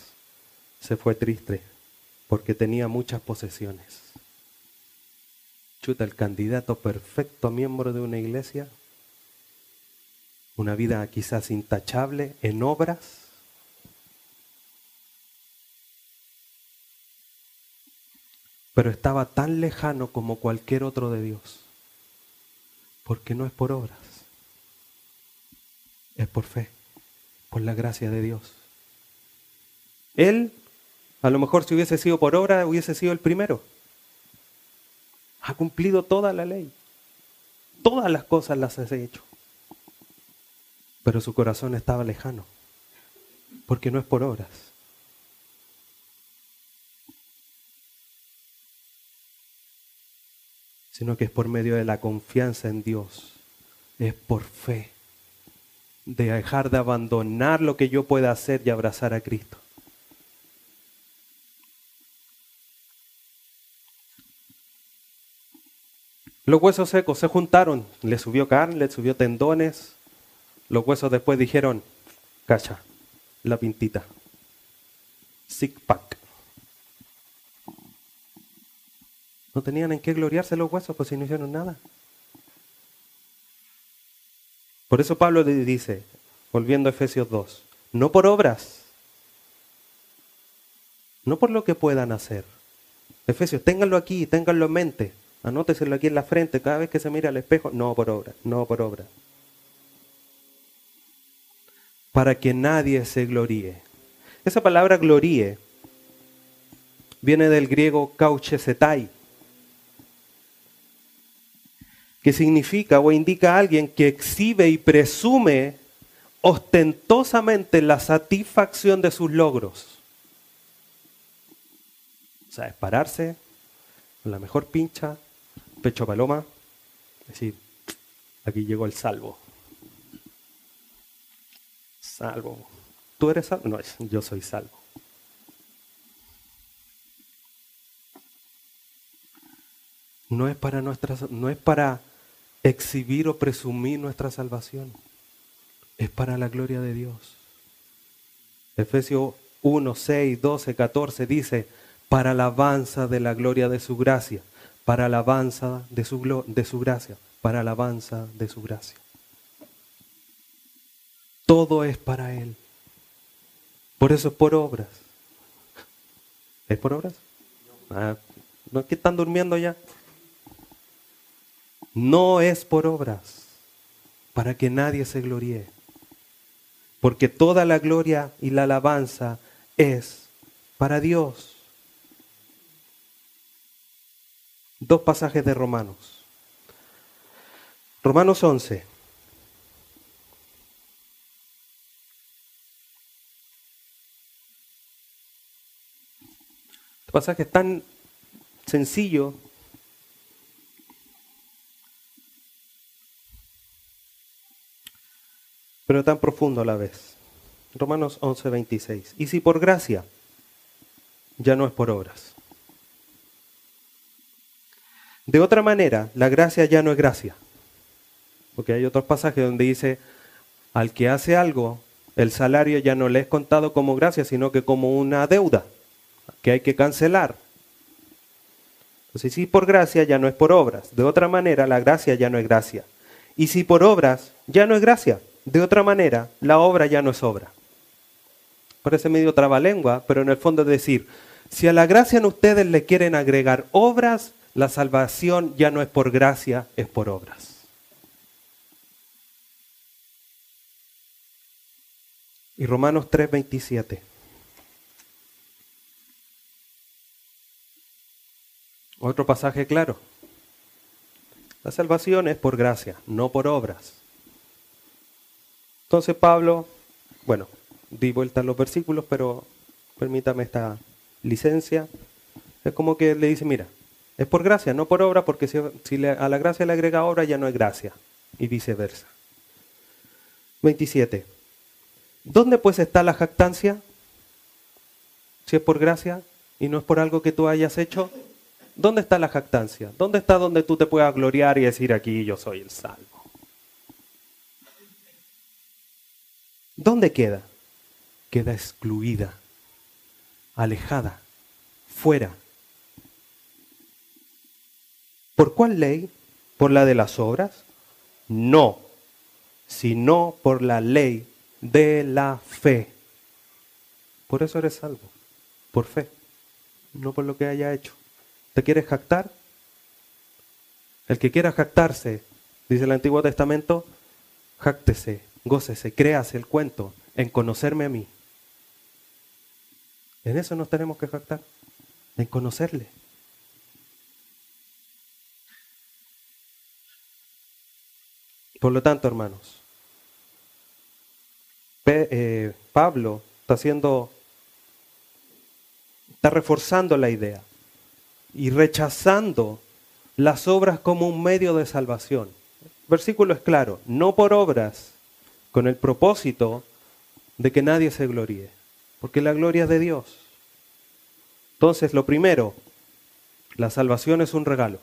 se fue triste porque tenía muchas posesiones el candidato perfecto miembro de una iglesia, una vida quizás intachable en obras, pero estaba tan lejano como cualquier otro de Dios, porque no es por obras, es por fe, por la gracia de Dios. Él, a lo mejor si hubiese sido por obra, hubiese sido el primero ha cumplido toda la ley. Todas las cosas las ha hecho. Pero su corazón estaba lejano, porque no es por obras. sino que es por medio de la confianza en Dios, es por fe, de dejar de abandonar lo que yo pueda hacer y abrazar a Cristo. Los huesos secos se juntaron, le subió carne, le subió tendones. Los huesos después dijeron, cacha, la pintita. Sick pack. No tenían en qué gloriarse los huesos, pues si no hicieron nada. Por eso Pablo dice, volviendo a Efesios 2, no por obras, no por lo que puedan hacer, Efesios, ténganlo aquí, ténganlo en mente. Anóteselo aquí en la frente cada vez que se mira al espejo. No por obra, no por obra. Para que nadie se gloríe. Esa palabra gloríe viene del griego kauchesetai, que significa o indica a alguien que exhibe y presume ostentosamente la satisfacción de sus logros. O sea, es pararse con la mejor pincha, pecho paloma, decir, aquí llegó el salvo. Salvo. ¿Tú eres salvo? No, yo soy salvo. No es para nuestra, no es para exhibir o presumir nuestra salvación es para la gloria de Dios. Efesios 1, 6, 12, 14 dice, para alabanza de la gloria de su gracia, para alabanza de su, gracia, para alabanza de su gracia. Todo es para Él. Por eso es por obras. ¿Es por obras? Ah, ¿No que están durmiendo ya? No es por obras, para que nadie se gloríe porque toda la gloria y la alabanza es para Dios. Dos pasajes de Romanos. Romanos 11. Este pasaje es tan sencillo pero tan profundo a la vez. Romanos 11, 26. Y si por gracia, ya no es por obras. De otra manera, la gracia ya no es gracia. Porque hay otros pasajes donde dice, al que hace algo, el salario ya no le es contado como gracia, sino que como una deuda que hay que cancelar. Entonces, si por gracia ya no es por obras. De otra manera, la gracia ya no es gracia. Y si por obras, ya no es gracia. De otra manera, la obra ya no es obra. Parece medio trabalengua, pero en el fondo es decir, si a la gracia en ustedes le quieren agregar obras, la salvación ya no es por gracia, es por obras. Y Romanos 3:27. Otro pasaje claro. La salvación es por gracia, no por obras. Entonces Pablo, bueno, di vuelta a los versículos, pero permítame esta licencia. Es como que le dice, mira, es por gracia, no por obra, porque si, a la gracia le agrega obra ya no es gracia, y viceversa. 27. ¿Dónde pues está la jactancia? Si es por gracia y no es por algo que tú hayas hecho, ¿dónde está la jactancia? ¿Dónde está donde tú te puedas gloriar y decir aquí yo soy el salvo? ¿Dónde queda? Queda excluida, alejada, fuera. ¿Por cuál ley? ¿Por la de las obras? No, sino por la ley de la fe. Por eso eres salvo, por fe, no por lo que haya hecho. ¿Te quieres jactar? El que quiera jactarse, dice el Antiguo Testamento, jáctese gócese, créase el cuento en conocerme a mí. En eso nos tenemos que jactar, en conocerle. Por lo tanto, hermanos, eh, Pablo está haciendo, está reforzando la idea y rechazando las obras como un medio de salvación. versículo es claro, no por obras con el propósito de que nadie se gloríe, porque la gloria es de Dios. Entonces, lo primero, la salvación es un regalo,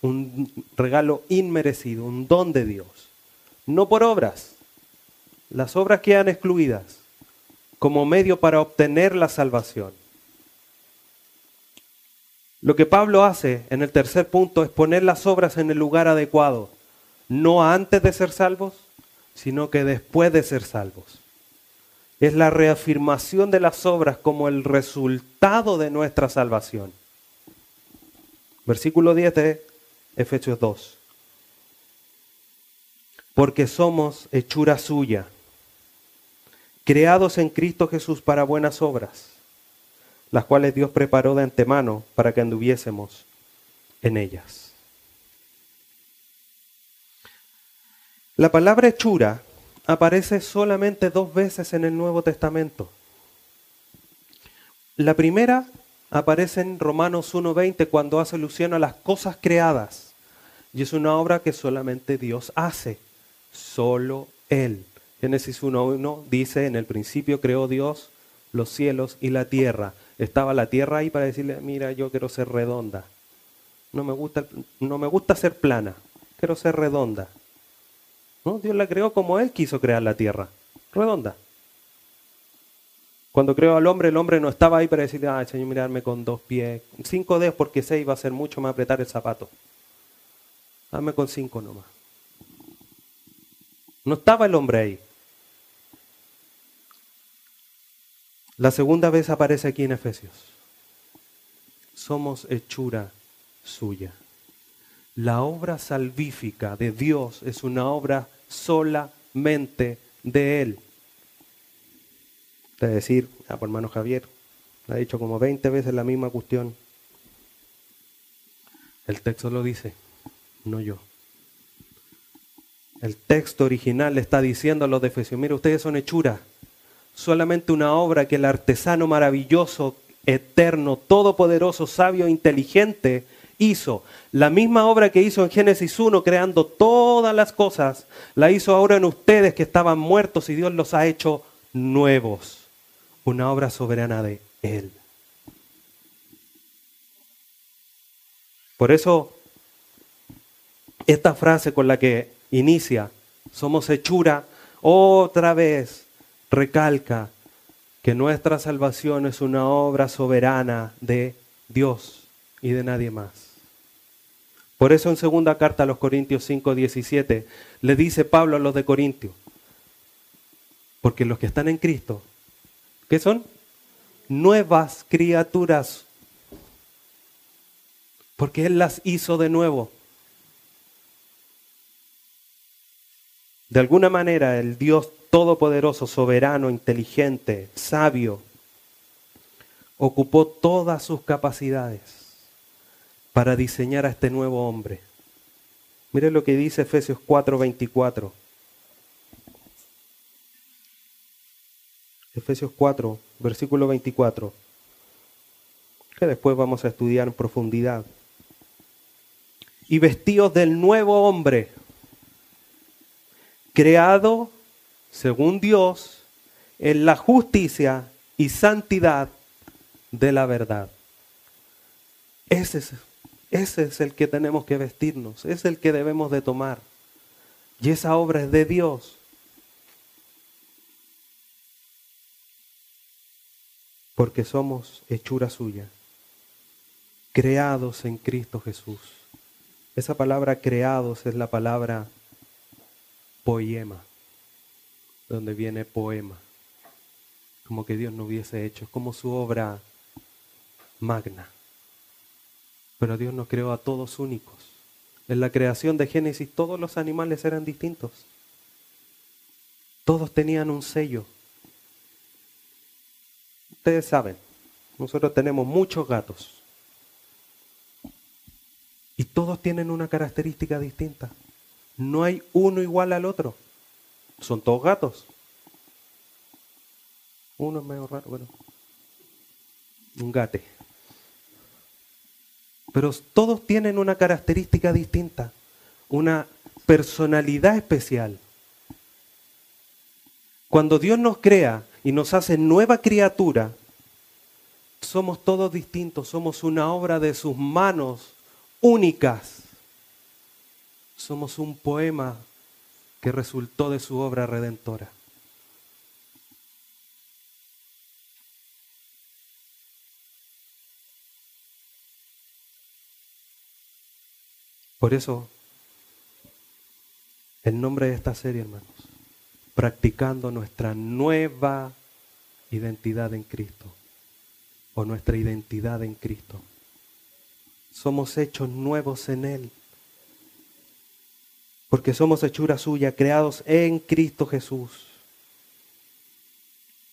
un regalo inmerecido, un don de Dios, no por obras. Las obras quedan excluidas como medio para obtener la salvación. Lo que Pablo hace en el tercer punto es poner las obras en el lugar adecuado, no antes de ser salvos, sino que después de ser salvos. Es la reafirmación de las obras como el resultado de nuestra salvación. Versículo 10 de Efesios 2. Porque somos hechura suya, creados en Cristo Jesús para buenas obras, las cuales Dios preparó de antemano para que anduviésemos en ellas. La palabra hechura aparece solamente dos veces en el Nuevo Testamento. La primera aparece en Romanos 1.20 cuando hace alusión a las cosas creadas. Y es una obra que solamente Dios hace, solo Él. Génesis 1.1 dice, en el principio creó Dios los cielos y la tierra. Estaba la tierra ahí para decirle, mira, yo quiero ser redonda. No me gusta, no me gusta ser plana, quiero ser redonda. ¿No? Dios la creó como Él quiso crear la tierra, redonda. Cuando creó al hombre, el hombre no estaba ahí para decirle, ah, Señor, mirarme con dos pies, cinco dedos porque seis va a ser mucho más apretar el zapato. Dame con cinco nomás. No estaba el hombre ahí. La segunda vez aparece aquí en Efesios. Somos hechura suya. La obra salvífica de Dios es una obra solamente de Él. Es decir, a por hermano Javier, ha dicho como 20 veces la misma cuestión. El texto lo dice, no yo. El texto original le está diciendo a los de Efesios, mire, ustedes son hechura, solamente una obra que el artesano maravilloso, eterno, todopoderoso, sabio, inteligente, hizo. La misma obra que hizo en Génesis 1, creando todas las cosas, la hizo ahora en ustedes que estaban muertos y Dios los ha hecho nuevos. Una obra soberana de Él. Por eso, esta frase con la que inicia, somos hechura, otra vez recalca que nuestra salvación es una obra soberana de Dios y de nadie más. Por eso en segunda carta a los Corintios 5, 17 le dice Pablo a los de Corintio, porque los que están en Cristo, ¿qué son? Nuevas criaturas, porque Él las hizo de nuevo. De alguna manera el Dios todopoderoso, soberano, inteligente, sabio, ocupó todas sus capacidades para diseñar a este nuevo hombre. Mire lo que dice Efesios 4:24. Efesios 4, versículo 24, que después vamos a estudiar en profundidad. Y vestidos del nuevo hombre, creado según Dios en la justicia y santidad de la verdad. Ese es ese es el que tenemos que vestirnos, es el que debemos de tomar. Y esa obra es de Dios. Porque somos hechura suya, creados en Cristo Jesús. Esa palabra creados es la palabra poema, donde viene poema, como que Dios no hubiese hecho, es como su obra magna. Pero Dios nos creó a todos únicos. En la creación de Génesis todos los animales eran distintos. Todos tenían un sello. Ustedes saben, nosotros tenemos muchos gatos. Y todos tienen una característica distinta. No hay uno igual al otro. Son todos gatos. Uno es medio raro, bueno. Un gate. Pero todos tienen una característica distinta, una personalidad especial. Cuando Dios nos crea y nos hace nueva criatura, somos todos distintos, somos una obra de sus manos únicas. Somos un poema que resultó de su obra redentora. Por eso, el nombre de esta serie, hermanos, practicando nuestra nueva identidad en Cristo, o nuestra identidad en Cristo. somos hechos nuevos en Él. Porque somos hechura suya, creados en Cristo Jesús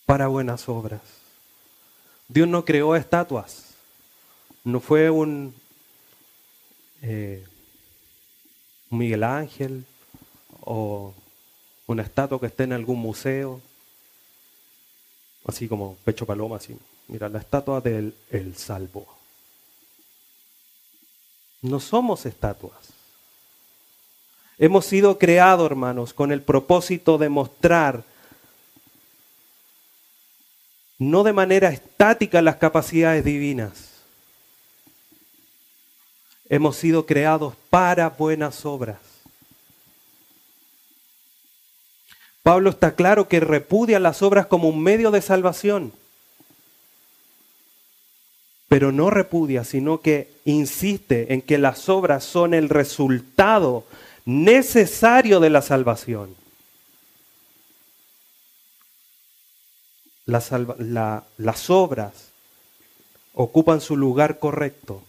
para buenas obras. Dios no creó estatuas, no fue un, eh, Miguel Ángel o una estatua que esté en algún museo, así como pecho paloma, así. Mira, la estatua del el salvo. No somos estatuas. Hemos sido creados, hermanos, con el propósito de mostrar, no de manera estática, las capacidades divinas. Hemos sido creados para buenas obras. Pablo está claro que repudia las obras como un medio de salvación, pero no repudia, sino que insiste en que las obras son el resultado necesario de la salvación. Las, obras ocupan su lugar correcto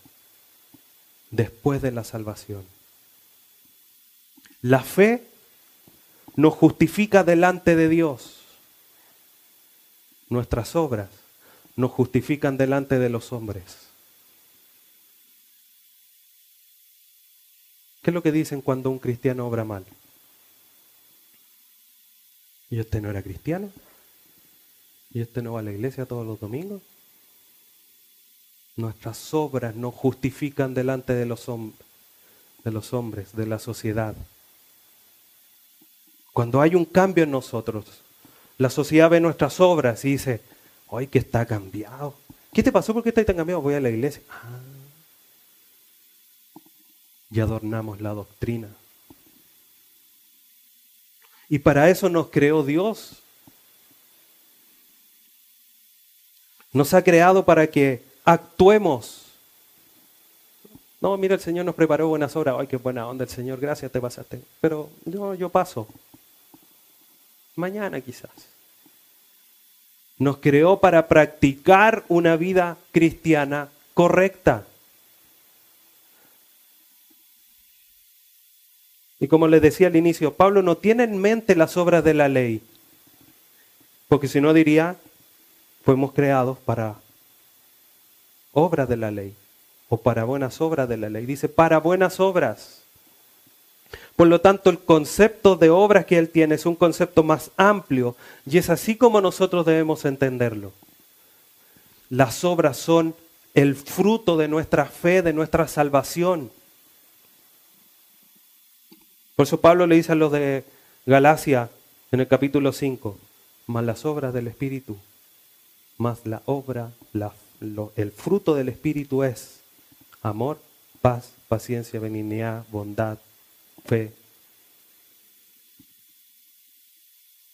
después de la salvación. La fe nos justifica delante de Dios. Nuestras obras nos justifican delante de los hombres. ¿Qué es lo que dicen cuando un cristiano obra mal? ¿Y este no era cristiano? ¿Y este no va a la iglesia todos los domingos? Nuestras obras nos justifican delante de los, de los hombres, de la sociedad. Cuando hay un cambio en nosotros, la sociedad ve nuestras obras y dice, ¡ay, que está cambiado! ¿Qué te pasó? ¿Por qué estás tan cambiado? Voy a la iglesia. Ah. Y adornamos la doctrina. Y para eso nos creó Dios. Nos ha creado para que actuemos. No, mira, el Señor nos preparó buenas obras. Ay, qué buena onda el Señor, gracias, te pasaste. Pero yo, yo paso mañana quizás. Nos creó para practicar una vida cristiana correcta. Y como les decía al inicio, Pablo no tiene en mente las obras de la ley, porque si no diría, fuimos creados para obras de la ley, o para buenas obras de la ley. Dice, para buenas obras. Por lo tanto, el concepto de obras que él tiene es un concepto más amplio y es así como nosotros debemos entenderlo. Las obras son el fruto de nuestra fe, de nuestra salvación. Por eso Pablo le dice a los de Galacia en el capítulo 5, más las obras del Espíritu, más la obra, el fruto del Espíritu es amor, paz, paciencia, benignidad, bondad, fe.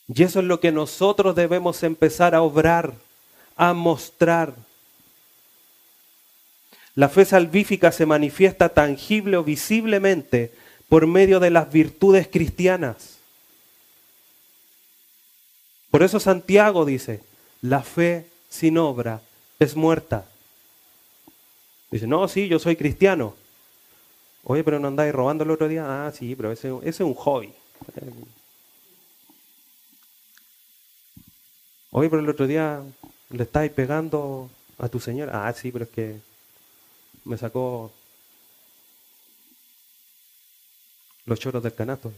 Y eso es lo que nosotros debemos empezar a obrar, a mostrar. La fe salvífica se manifiesta tangible o visiblemente por medio de las virtudes cristianas. Por eso Santiago dice, la fe sin obra es muerta. Dice, no, sí, yo soy cristiano. Oye, pero no andáis robando el otro día. Ah, sí, pero ese, es un hobby. Oye, pero el otro día le estáis pegando a tu señora. Ah, sí, pero es que me sacó los choros del canasto.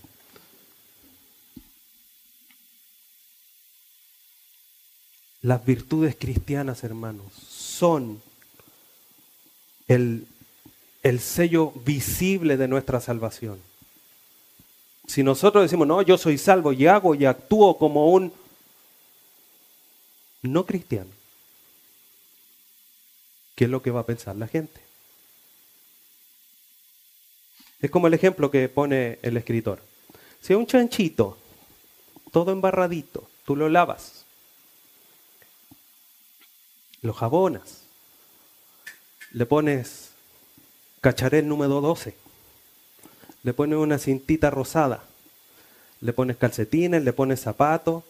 Las virtudes cristianas, hermanos, son el el sello visible de nuestra salvación. Si nosotros decimos, no, yo soy salvo y hago y actúo como un no cristiano, ¿qué es lo que va a pensar la gente? Es como el ejemplo que pone el escritor. Si un chanchito, todo embarradito, tú lo lavas, lo jabonas, le pones cacharel número 12. Le pones una cintita rosada. Le pones calcetines, le pones zapatos,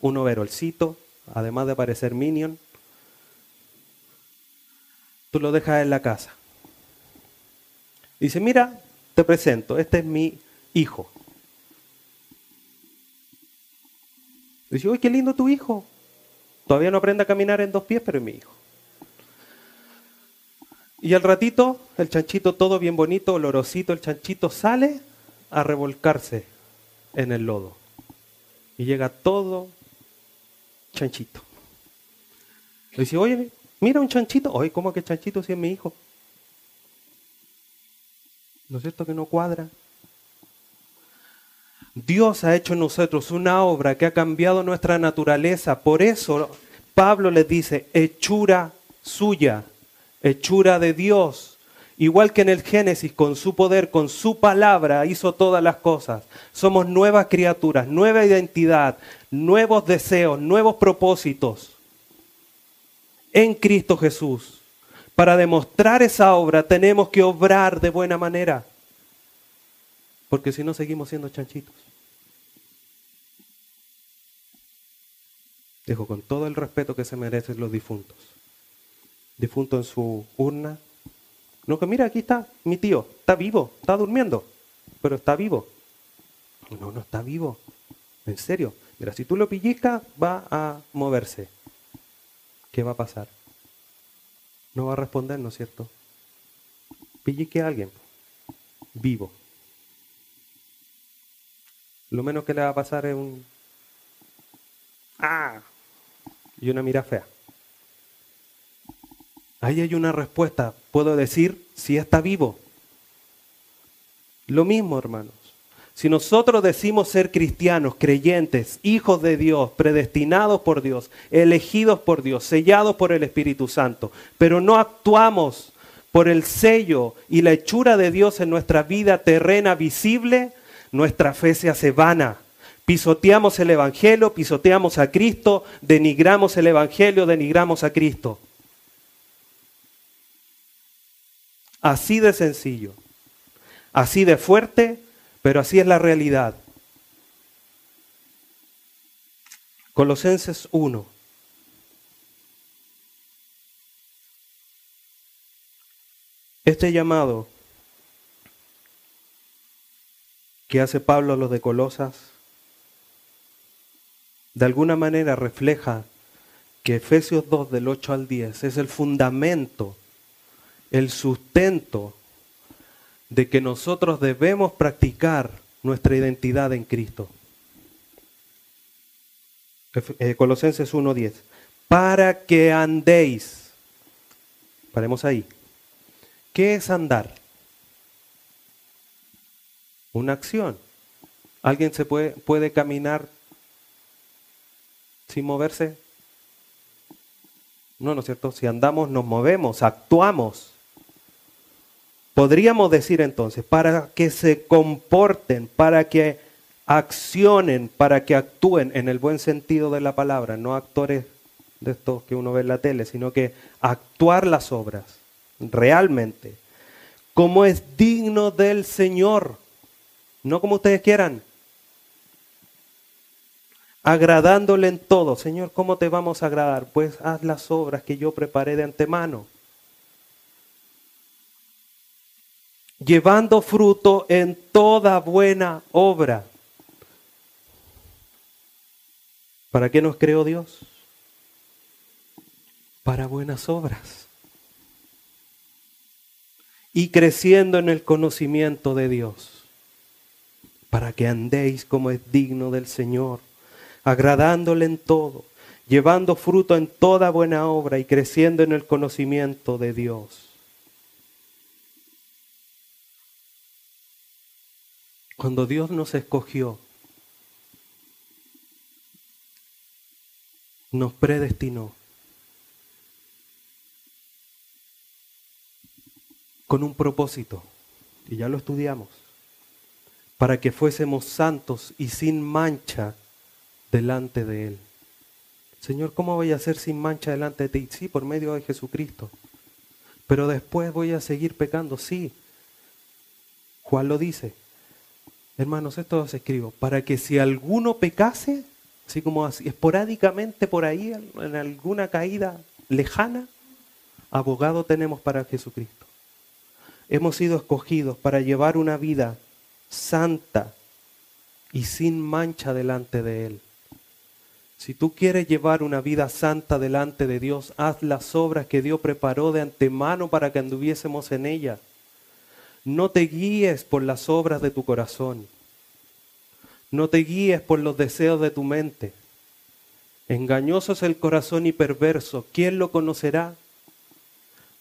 un overolcito, además de parecer minion. Tú lo dejas en la casa. Dice, mira, te presento, este es mi hijo. Dice, uy, qué lindo tu hijo. Todavía no aprende a caminar en dos pies, pero es mi hijo. Y al ratito, el chanchito todo bien bonito, olorosito, el chanchito sale a revolcarse en el lodo. Y llega todo chanchito. Le dice, oye, mira un chanchito. Oye, ¿cómo que chanchito si es mi hijo? ¿No es cierto que no cuadra? Dios ha hecho en nosotros una obra que ha cambiado nuestra naturaleza. Por eso Pablo les dice, hechura suya, hechura de Dios. Igual que en el Génesis, con su poder, con su palabra, hizo todas las cosas. Somos nuevas criaturas, nueva identidad, nuevos deseos, nuevos propósitos en Cristo Jesús. Para demostrar esa obra tenemos que obrar de buena manera. Porque si no seguimos siendo chanchitos. Dejo con todo el respeto que se merecen los difuntos. Difunto en su urna. No, que mira, aquí está mi tío. Está vivo, está durmiendo. Pero está vivo. No, no está vivo. En serio. Mira, si tú lo pellizcas, va a moverse. ¿Qué va a pasar? No va a responder, ¿no es cierto? Pillique a alguien vivo. Lo menos que le va a pasar es un ¡Ah! y una mira fea. Ahí hay una respuesta. Puedo decir si está vivo. Lo mismo, hermanos. Si nosotros decimos ser cristianos, creyentes, hijos de Dios, predestinados por Dios, elegidos por Dios, sellados por el Espíritu Santo, pero no actuamos por el sello y la hechura de Dios en nuestra vida terrena visible, nuestra fe se hace vana. Pisoteamos el Evangelio, pisoteamos a Cristo, denigramos el Evangelio, denigramos a Cristo. Así de sencillo, así de fuerte pero así es la realidad. Colosenses 1. Este llamado que hace Pablo a los de Colosas, de alguna manera refleja que Efesios 2 del 8 al 10 es el fundamento, el sustento de que nosotros debemos practicar nuestra identidad en Cristo. Eh, Colosenses 1.10. Para que andéis. Paremos ahí. ¿Qué es andar? Una acción. ¿Alguien se puede, puede caminar sin moverse? No, ¿no es cierto? Si andamos, nos movemos, actuamos. Podríamos decir entonces, para que se comporten, para que accionen, para que actúen en el buen sentido de la palabra, no actores de estos que uno ve en la tele, sino que actuar las obras realmente, como es digno del Señor, no como ustedes quieran, agradándole en todo. Señor, ¿cómo te vamos a agradar? Pues haz las obras que yo preparé de antemano. Llevando fruto en toda buena obra. ¿Para qué nos creó Dios? Para buenas obras. Y creciendo en el conocimiento de Dios, para que andéis como es digno del Señor, agradándole en todo, llevando fruto en toda buena obra y creciendo en el conocimiento de Dios. Cuando Dios nos escogió, nos predestinó con un propósito, y ya lo estudiamos, para que fuésemos santos y sin mancha delante de Él. Señor, ¿cómo voy a ser sin mancha delante de ti? Sí, por medio de Jesucristo. Pero después voy a seguir pecando, sí. Juan lo dice, Hermanos, esto os escribo, para que si alguno pecase, así como así, esporádicamente por ahí, en alguna caída lejana, abogado tenemos para Jesucristo. hemos sido escogidos para llevar una vida santa y sin mancha delante de Él. Si tú quieres llevar una vida santa delante de Dios, haz las obras que Dios preparó de antemano para que anduviésemos en ella. No te guíes por las obras de tu corazón. No te guíes por los deseos de tu mente. Engañoso es el corazón y perverso. ¿Quién lo conocerá?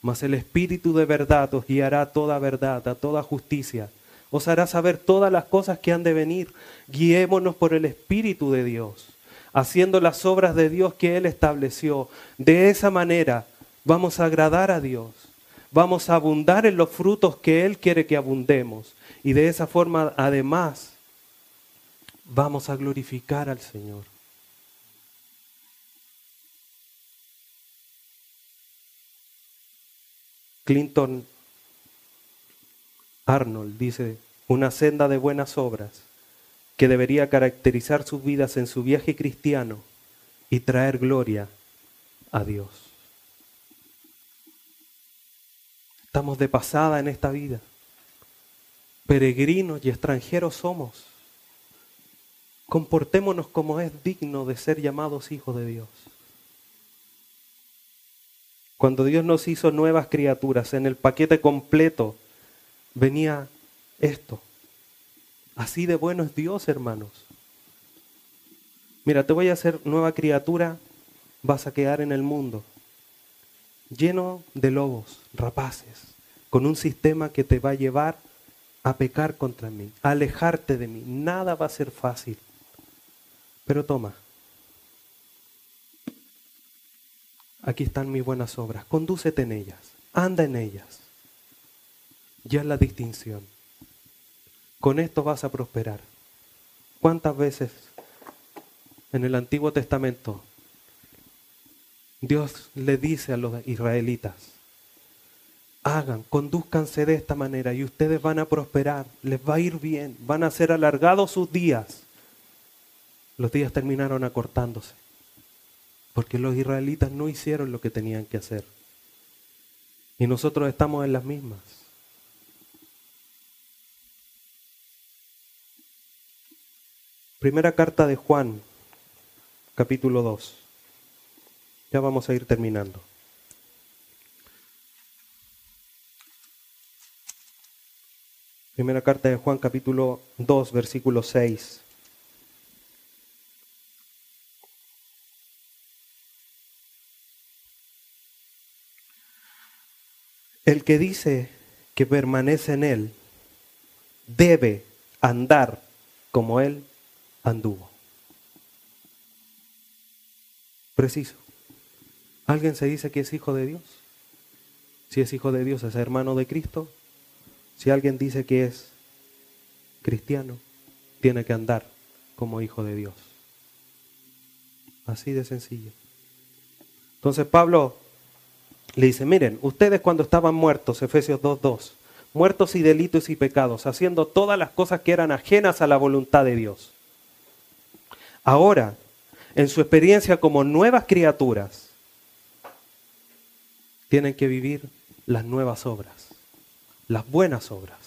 Mas el Espíritu de verdad os guiará a toda verdad, a toda justicia. Os hará saber todas las cosas que han de venir. Guiémonos por el Espíritu de Dios, haciendo las obras de Dios que Él estableció. De esa manera vamos a agradar a Dios. Vamos a abundar en los frutos que Él quiere que abundemos. Y de esa forma, además, vamos a glorificar al Señor. Clinton Arnold dice, una senda de buenas obras que debería caracterizar sus vidas en su viaje cristiano y traer gloria a Dios. Estamos de pasada en esta vida. Peregrinos y extranjeros somos. Comportémonos como es digno de ser llamados hijos de Dios. Cuando Dios nos hizo nuevas criaturas, en el paquete completo venía esto. Así de bueno es Dios, hermanos. Mira, te voy a hacer nueva criatura, vas a quedar en el mundo lleno de lobos, rapaces, con un sistema que te va a llevar a pecar contra mí, a alejarte de mí. Nada va a ser fácil. Pero toma, aquí están mis buenas obras, condúcete en ellas, anda en ellas. Ya es la distinción. Con esto vas a prosperar. ¿Cuántas veces en el Antiguo Testamento Dios le dice a los israelitas, hagan, conduzcanse de esta manera y ustedes van a prosperar, les va a ir bien, van a ser alargados sus días. Los días terminaron acortándose porque los israelitas no hicieron lo que tenían que hacer. Y nosotros estamos en las mismas. Primera carta de Juan, capítulo 2. Ya vamos a ir terminando. Primera carta de Juan, capítulo 2, versículo 6. El que dice que permanece en Él debe andar como Él anduvo. Preciso. ¿Alguien se dice que es hijo de Dios? Si es hijo de Dios, es hermano de Cristo. Si alguien dice que es cristiano, tiene que andar como hijo de Dios. Así de sencillo. Entonces Pablo le dice, miren, ustedes cuando estaban muertos, Efesios 2.2, muertos y delitos y pecados, haciendo todas las cosas que eran ajenas a la voluntad de Dios. Ahora, en su experiencia como nuevas criaturas, tienen que vivir las nuevas obras, las buenas obras.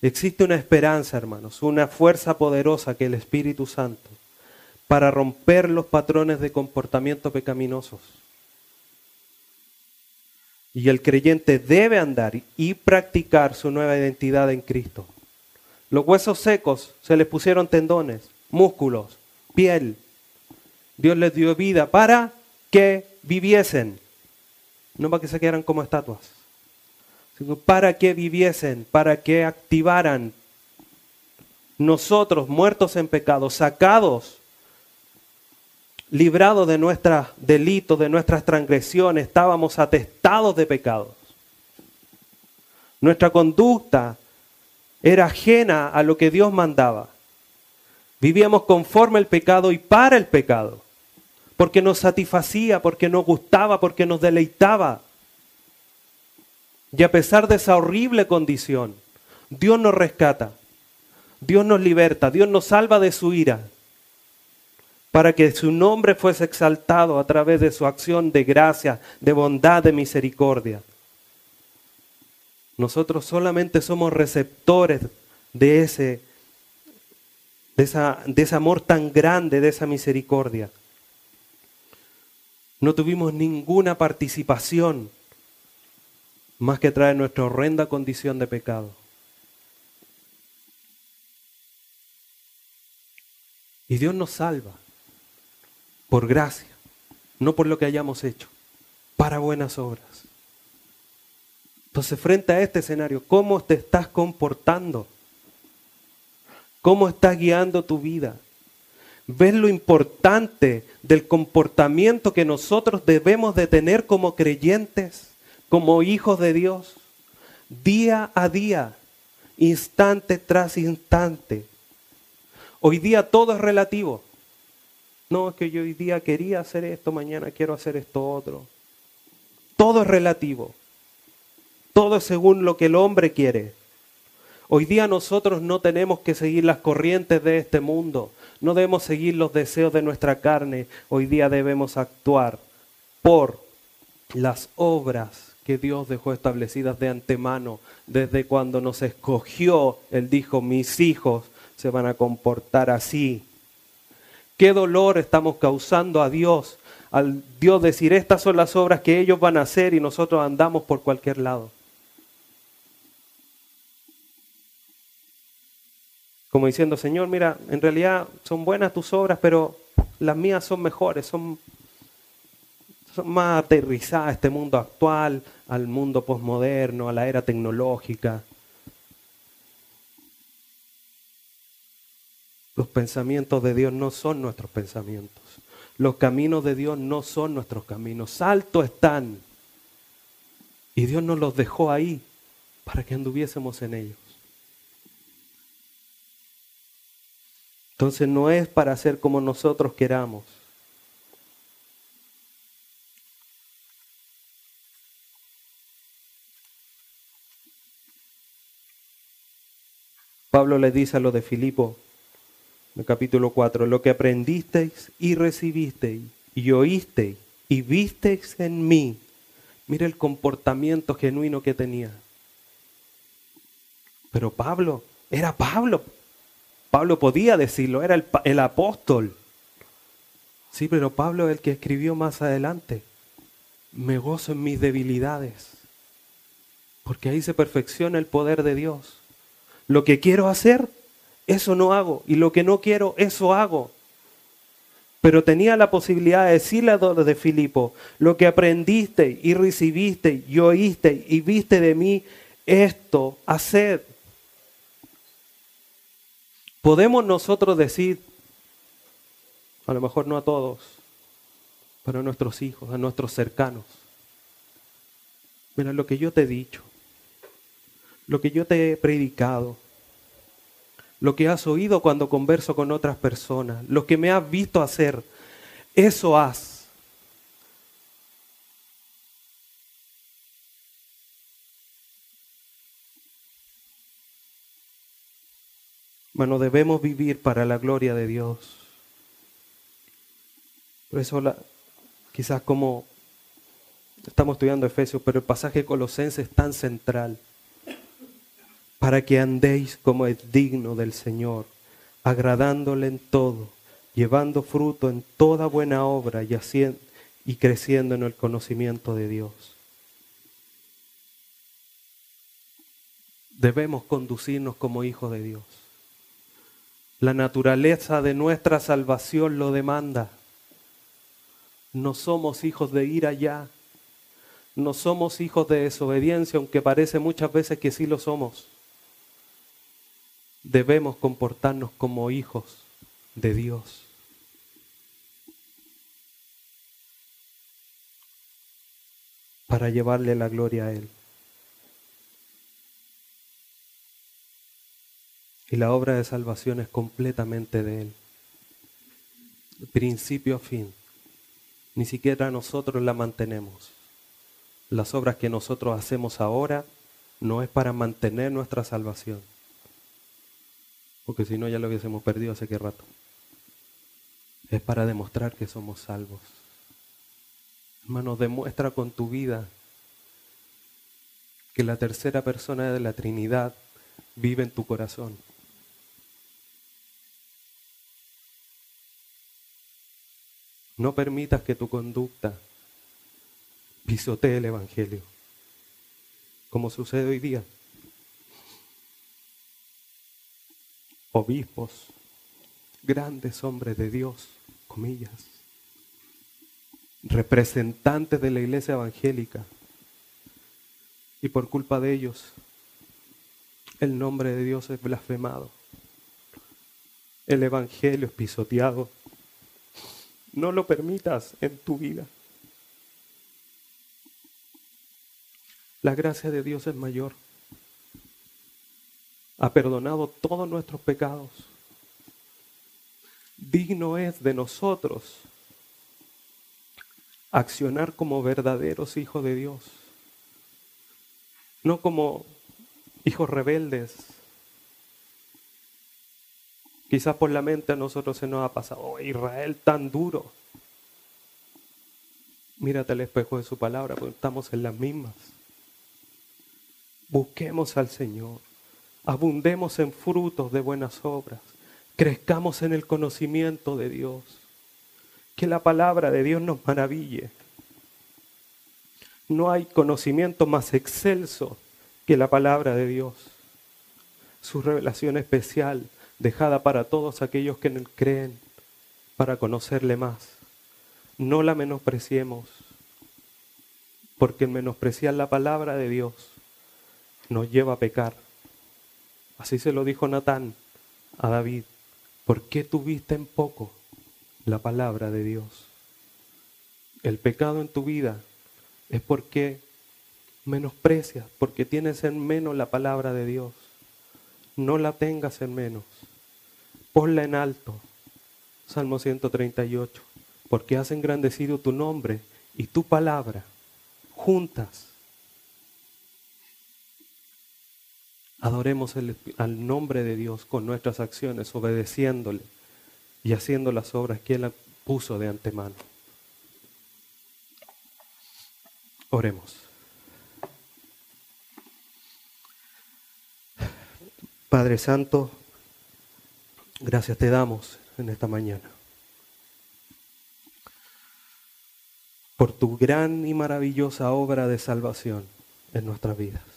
Existe una esperanza, hermanos, una fuerza poderosa que el Espíritu Santo para romper los patrones de comportamiento pecaminosos y el creyente debe andar y practicar su nueva identidad en Cristo. Los huesos secos se les pusieron tendones, músculos, piel. Dios les dio vida para que viviesen, no para que se quedaran como estatuas, sino para que viviesen, para que activaran nosotros muertos en pecado, sacados librados de nuestros delitos, de nuestras transgresiones, estábamos atestados de pecados. Nuestra conducta era ajena a lo que Dios mandaba. Vivíamos conforme al pecado y para el pecado, porque nos satisfacía, porque nos gustaba, porque nos deleitaba. Y a pesar de esa horrible condición, Dios nos rescata, Dios nos liberta, Dios nos salva de su ira para que su nombre fuese exaltado a través de su acción de gracia, de bondad, de misericordia. Nosotros solamente somos receptores de ese, de, esa, de ese amor tan grande, de esa misericordia. No tuvimos ninguna participación más que traer nuestra horrenda condición de pecado. Y Dios nos salva por gracia, no por lo que hayamos hecho, para buenas obras. Entonces, frente a este escenario, ¿cómo te estás comportando? ¿Cómo estás guiando tu vida? ¿Ves lo importante del comportamiento que nosotros debemos de tener como creyentes, como hijos de Dios? Día a día, instante tras instante. Hoy día todo es relativo. No, es que yo hoy día quería hacer esto, mañana quiero hacer esto otro. Todo es relativo. Todo es según lo que el hombre quiere. Hoy día nosotros no tenemos que seguir las corrientes de este mundo, no debemos seguir los deseos de nuestra carne, hoy día debemos actuar por las obras que Dios dejó establecidas de antemano, desde cuando nos escogió, Él dijo, mis hijos se van a comportar así. ¿Qué dolor estamos causando a Dios al Dios decir, estas son las obras que ellos van a hacer y nosotros andamos por cualquier lado? Como diciendo, Señor, mira, en realidad son buenas tus obras, pero las mías son mejores, son, más aterrizadas a este mundo actual, al mundo posmoderno, a la era tecnológica. Los pensamientos de Dios no son nuestros pensamientos. Los caminos de Dios no son nuestros caminos. Alto están. Y Dios nos los dejó ahí para que anduviésemos en ellos. Entonces no es para hacer como nosotros queramos. Pablo le dice a lo de Filipo, en el capítulo 4, lo que aprendisteis y recibisteis y oísteis y visteis en mí. Mira el comportamiento genuino que tenía. Pero Pablo, era Pablo. Pablo podía decirlo, era el, apóstol. Sí, pero Pablo es el que escribió más adelante. Me gozo en mis debilidades, porque ahí se perfecciona el poder de Dios. Lo que quiero hacer, eso no hago, y lo que no quiero, eso hago. Pero tenía la posibilidad de decirle a los de Filipo, lo que aprendiste y recibiste y oíste y viste de mí, esto, hacer. Podemos nosotros decir, a lo mejor no a todos, pero a nuestros hijos, a nuestros cercanos, mira lo que yo te he dicho, lo que yo te he predicado, lo que has oído cuando converso con otras personas, lo que me has visto hacer, eso haz. Bueno, debemos vivir para la gloria de Dios. Por eso quizás como estamos estudiando Efesios, pero el pasaje colosense es tan central. Para que andéis como es digno del Señor, agradándole en todo, llevando fruto en toda buena obra y, haciendo, y creciendo en el conocimiento de Dios. Debemos conducirnos como hijos de Dios. La naturaleza de nuestra salvación lo demanda. No somos hijos de ir allá. No somos hijos de desobediencia, aunque parece muchas veces que sí lo somos. Debemos comportarnos como hijos de Dios. Para llevarle la gloria a Él. Y la obra de salvación es completamente de Él. Principio a fin. Ni siquiera nosotros la mantenemos. Las obras que nosotros hacemos ahora no es para mantener nuestra salvación. Porque si no ya lo hubiésemos perdido hace qué rato. Es para demostrar que somos salvos. Hermano, demuestra con tu vida que la tercera persona de la Trinidad vive en tu corazón. No permitas que tu conducta pisotee el Evangelio, como sucede hoy día. Obispos, grandes hombres de Dios, comillas, representantes de la iglesia evangélica, y por culpa de ellos el nombre de Dios es blasfemado, el Evangelio es pisoteado. No lo permitas en tu vida. La gracia de Dios es mayor. Ha perdonado todos nuestros pecados. Digno es de nosotros accionar como verdaderos hijos de Dios, no como hijos rebeldes. Quizás por la mente a nosotros se nos ha pasado, oh, Israel tan duro. Mírate al espejo de su palabra, porque estamos en las mismas. Busquemos al Señor, abundemos en frutos de buenas obras, crezcamos en el conocimiento de Dios, que la palabra de Dios nos maraville. No hay conocimiento más excelso que la palabra de Dios, su revelación especial, dejada para todos aquellos que en él creen, para conocerle más. No la menospreciemos, porque el menospreciar la palabra de Dios nos lleva a pecar. Así se lo dijo Natán a David. ¿Por qué tuviste en poco la palabra de Dios? El pecado en tu vida es porque menosprecias, porque tienes en menos la palabra de Dios. No la tengas en menos. Ponla en alto. Salmo 138. Porque has engrandecido tu nombre y tu palabra juntas Adoremos al nombre de Dios con nuestras acciones, obedeciéndole y haciendo las obras que Él puso de antemano. Oremos. Padre Santo, gracias te damos en esta mañana. Por tu gran y maravillosa obra de salvación en nuestras vidas.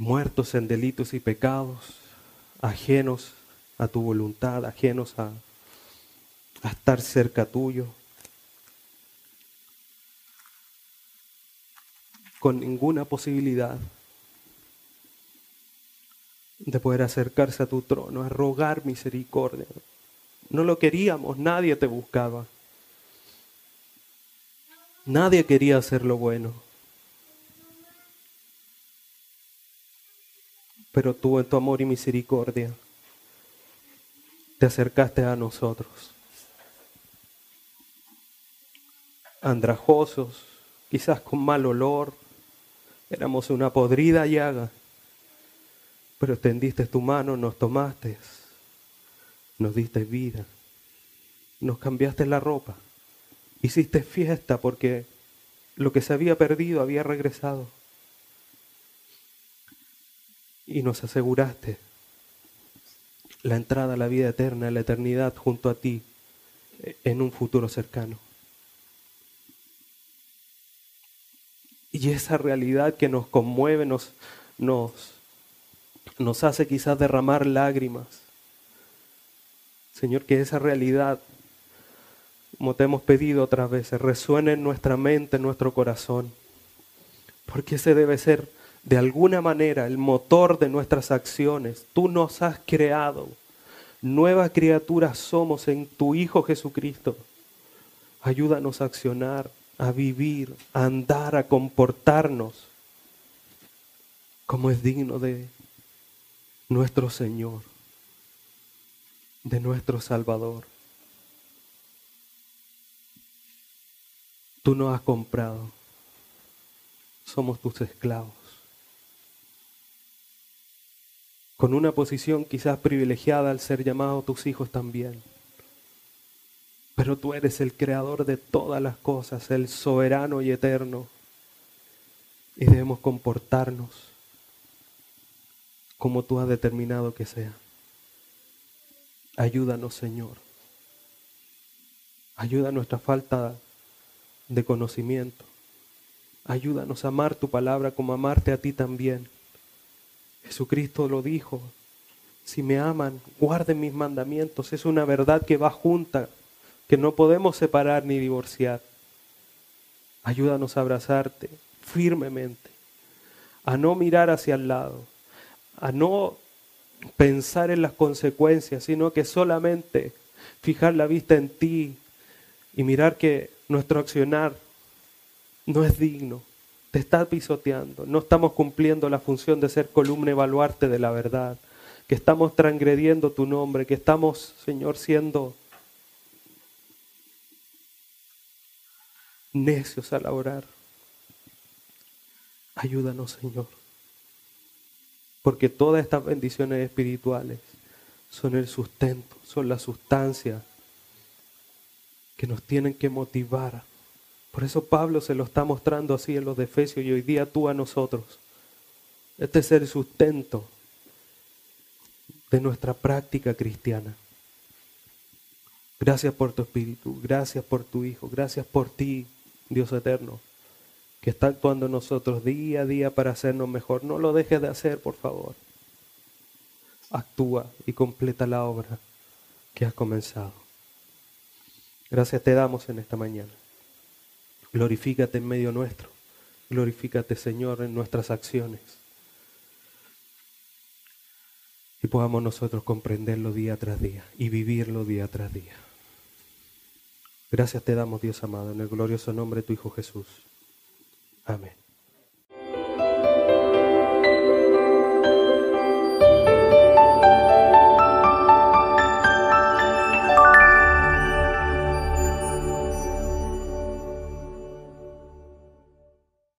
muertos en delitos y pecados, ajenos a tu voluntad, ajenos a, estar cerca tuyo, con ninguna posibilidad de poder acercarse a tu trono, a rogar misericordia. No lo queríamos, nadie te buscaba. Nadie quería hacer lo bueno. pero tú en tu amor y misericordia te acercaste a nosotros. Andrajosos, quizás con mal olor, éramos una podrida llaga, pero tendiste tu mano, nos tomaste, nos diste vida, nos cambiaste la ropa, hiciste fiesta porque lo que se había perdido había regresado y nos aseguraste la entrada a la vida eterna, a la eternidad junto a ti en un futuro cercano. Y esa realidad que nos conmueve, nos, nos, nos hace quizás derramar lágrimas. Señor, que esa realidad, como te hemos pedido otras veces, resuene en nuestra mente, en nuestro corazón. Porque ese debe ser de alguna manera el motor de nuestras acciones. Tú nos has creado. Nuevas criaturas somos en tu Hijo Jesucristo. Ayúdanos a accionar, a vivir, a andar, a comportarnos como es digno de nuestro Señor, de nuestro Salvador. Tú nos has comprado. Somos tus esclavos. con una posición quizás privilegiada al ser llamados tus hijos también. Pero tú eres el creador de todas las cosas, el soberano y eterno. Y debemos comportarnos como tú has determinado que sea. Ayúdanos, Señor. Ayuda nuestra falta de conocimiento. Ayúdanos a amar tu palabra como amarte a ti también. Jesucristo lo dijo. Si me aman, guarden mis mandamientos. Es una verdad que va junta, que no podemos separar ni divorciar. Ayúdanos a abrazarte firmemente, a no mirar hacia el lado, a no pensar en las consecuencias, sino que solamente fijar la vista en ti y mirar que nuestro accionar no es digno, te está pisoteando, no estamos cumpliendo la función de ser columna evaluarte de la verdad, que estamos transgrediendo tu nombre, que estamos, Señor, siendo necios al orar. Ayúdanos, Señor, porque todas estas bendiciones espirituales son el sustento, son la sustancia que nos tienen que motivar por eso Pablo se lo está mostrando así en los de Efesios y hoy día tú a nosotros. Este es el sustento de nuestra práctica cristiana. Gracias por tu Espíritu, gracias por tu Hijo, gracias por ti, Dios eterno, que está actuando nosotros día a día para hacernos mejor. No lo dejes de hacer, por favor. Actúa y completa la obra que has comenzado. Gracias te damos en esta mañana. Glorifícate en medio nuestro. Glorifícate, Señor, en nuestras acciones. Y podamos nosotros comprenderlo día tras día y vivirlo día tras día. Gracias te damos, Dios amado, en el glorioso nombre de tu Hijo Jesús. Amen.